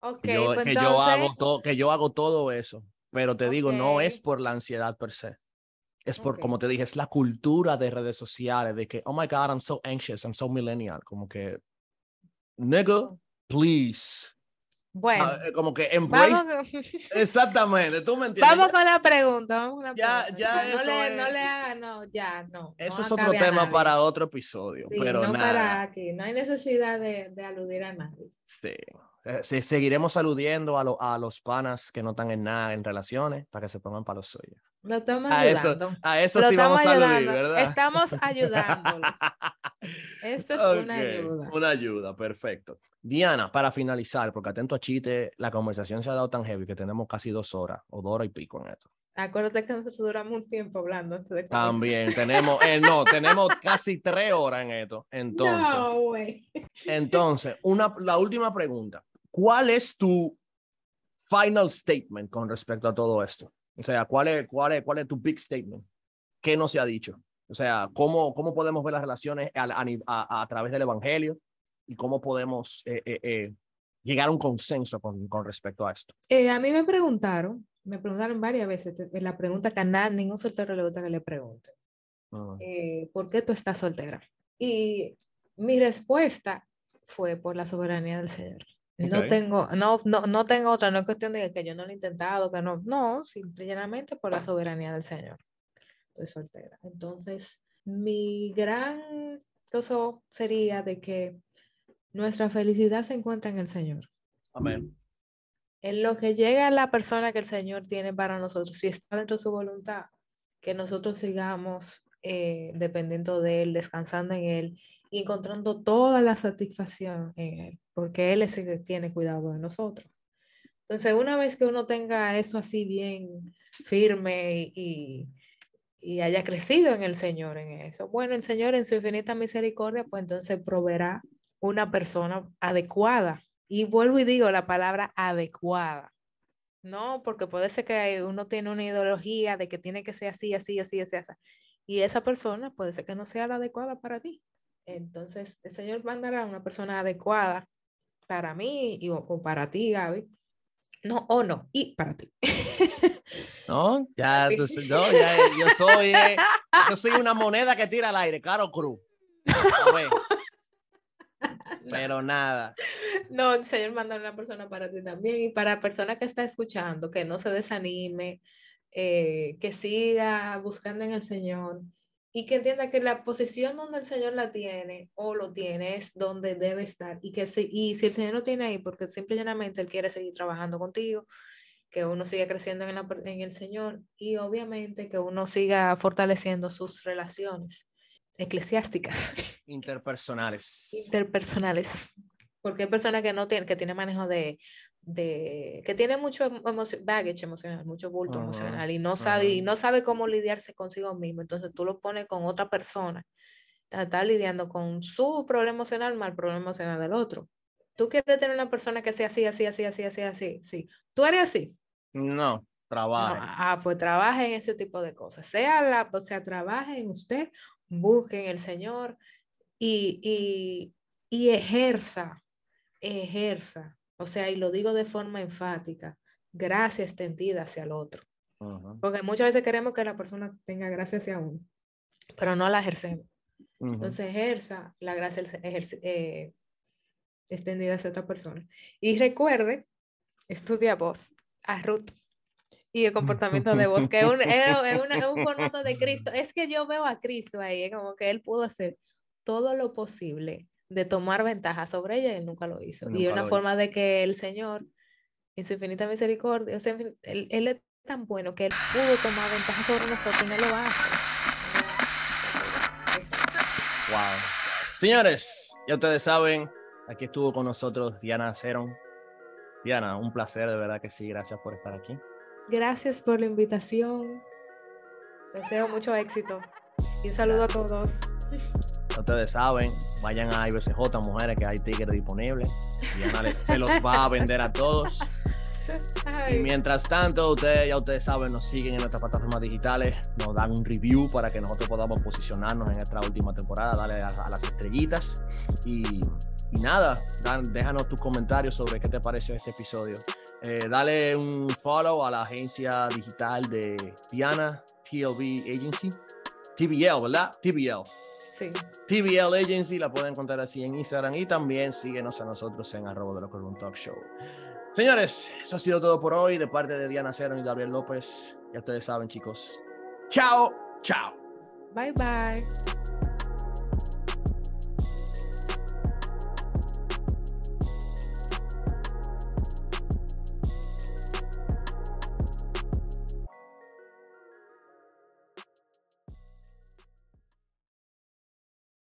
Ok, que yo, pues que yo hago todo, que yo hago todo eso. Pero te digo, no es por la ansiedad per se. Es por, como te dije, es la cultura de redes sociales, de que, oh my God, I'm so anxious, I'm so millennial. Como que, nigga, please. Bueno, como que embrace. *laughs* Exactamente, tú me entiendes. Vamos con la pregunta. Vamos con la ya, pregunta. ya, no, eso le, es... no le haga, no, ya, no. Eso no es otro tema para otro episodio, sí, pero no nada. Para aquí. No hay necesidad de, de aludir a nadie. Sí. Eh, seguiremos aludiendo a, lo, a los panas que no están en nada en relaciones para que se pongan para los suyos. Lo estamos a ayudando. Eso, a eso sí vamos ayudando. a aludir, ¿verdad? Estamos *laughs* ayudándolos. Esto es okay, una ayuda. Una ayuda, perfecto. Diana, para finalizar, porque atento a chiste, la conversación se ha dado tan heavy que tenemos casi dos horas o dos horas y pico en esto. Acuérdate que nosotros duramos un tiempo hablando antes de También tenemos, eh, no, tenemos casi tres horas en esto. *laughs* Entonces, no, entonces una, la última pregunta. ¿Cuál es tu final statement con respecto a todo esto? O sea, ¿cuál es, cuál es, cuál es tu big statement? ¿Qué no se ha dicho? O sea, ¿cómo, cómo podemos ver las relaciones a, a, a través del Evangelio? y cómo podemos eh, eh, eh, llegar a un consenso con, con respecto a esto. Eh, a mí me preguntaron, me preguntaron varias veces, la pregunta que a nadie, ningún soltero le gusta que le pregunte, uh -huh. ¿por qué tú estás soltera? Y mi respuesta fue por la soberanía del Señor. Okay. No tengo, no, no, no tengo otra, no es cuestión de que yo no lo he intentado, que no, no, simplemente por la soberanía del Señor. Estoy soltera. Entonces, mi gran cosa sería de que nuestra felicidad se encuentra en el Señor. Amén. En lo que llega a la persona que el Señor tiene para nosotros, si está dentro de su voluntad, que nosotros sigamos eh, dependiendo de Él, descansando en Él y encontrando toda la satisfacción en Él, porque Él es el que tiene cuidado de nosotros. Entonces, una vez que uno tenga eso así bien firme y, y haya crecido en el Señor en eso, bueno, el Señor en su infinita misericordia, pues entonces proveerá una persona adecuada. Y vuelvo y digo la palabra adecuada. No, porque puede ser que uno tiene una ideología de que tiene que ser así, así, así, así, así. Y esa persona puede ser que no sea la adecuada para ti. Entonces, el Señor mandará a una persona adecuada para mí y, o, o para ti, Gaby. No, o no, y para ti. *laughs* No, ya, entonces, no, ya yo soy, eh, yo soy una moneda que tira al aire, Caro Cruz. *laughs* Pero nada. No, el Señor manda a una persona para ti también y para la persona que está escuchando, que no se desanime, eh, que siga buscando en el Señor y que entienda que la posición donde el Señor la tiene o lo tiene es donde debe estar y que si, y si el Señor lo tiene ahí, porque simple y llanamente Él quiere seguir trabajando contigo, que uno siga creciendo en, la, en el Señor y obviamente que uno siga fortaleciendo sus relaciones eclesiásticas. *laughs* Interpersonales. Interpersonales. Porque hay personas que no tienen, que tienen manejo de, de que tiene mucho emo baggage emocional, mucho bulto uh -huh. emocional y no sabe, uh -huh. y no sabe cómo lidiarse consigo mismo. Entonces tú lo pones con otra persona. Está, está lidiando con su problema emocional más el problema emocional del otro. Tú quieres tener una persona que sea así, así, así, así, así, así. Sí. ¿Tú eres así? No, trabaje. No, ah, pues trabaje en ese tipo de cosas. Sea la, o sea, trabaje en usted busquen el Señor y, y, y, ejerza, ejerza, o sea, y lo digo de forma enfática, gracia extendida hacia el otro. Uh -huh. Porque muchas veces queremos que la persona tenga gracia hacia uno, pero no la ejercemos. Uh -huh. Entonces ejerza la gracia, ejerce, eh, extendida hacia otra persona. Y recuerde, estudia voz a Ruth y el comportamiento de voz, que es un, es, un formato de Cristo. Es que yo veo a Cristo ahí, es como que Él pudo hacer todo lo posible de tomar ventaja sobre ella y Él nunca lo hizo. y una forma de que el Señor, en su infinita misericordia, o sea, él, él, es tan bueno que Él pudo tomar ventaja sobre nosotros y no lo va a hacer. Wow. Señores, ya ustedes saben, aquí estuvo con nosotros Diana Ceron. Diana, un placer, de verdad que sí, gracias por estar aquí. Gracias por la invitación. Deseo mucho éxito. Y un saludo a todos. Ustedes saben, vayan a IBCJ, mujeres, que hay tigres disponibles. Diana se los va a vender a todos. Y mientras tanto, ustedes ya ustedes saben, nos siguen en nuestras plataformas digitales, nos dan un review para que nosotros podamos posicionarnos en esta última temporada, darle a, las estrellitas. Y, nada, déjanos tus comentarios sobre qué te pareció este episodio. Eh, dale un follow a la agencia digital de Diana TLB Agency. TBL, ¿verdad? TBL. Sí. TBL Agency la pueden encontrar así en Instagram y también síguenos a nosotros en arroba de un talk show. Señores, eso ha sido todo por hoy de parte de Diana Cero y Gabriel López. Ya ustedes saben, chicos. Chao, chao. Bye, bye.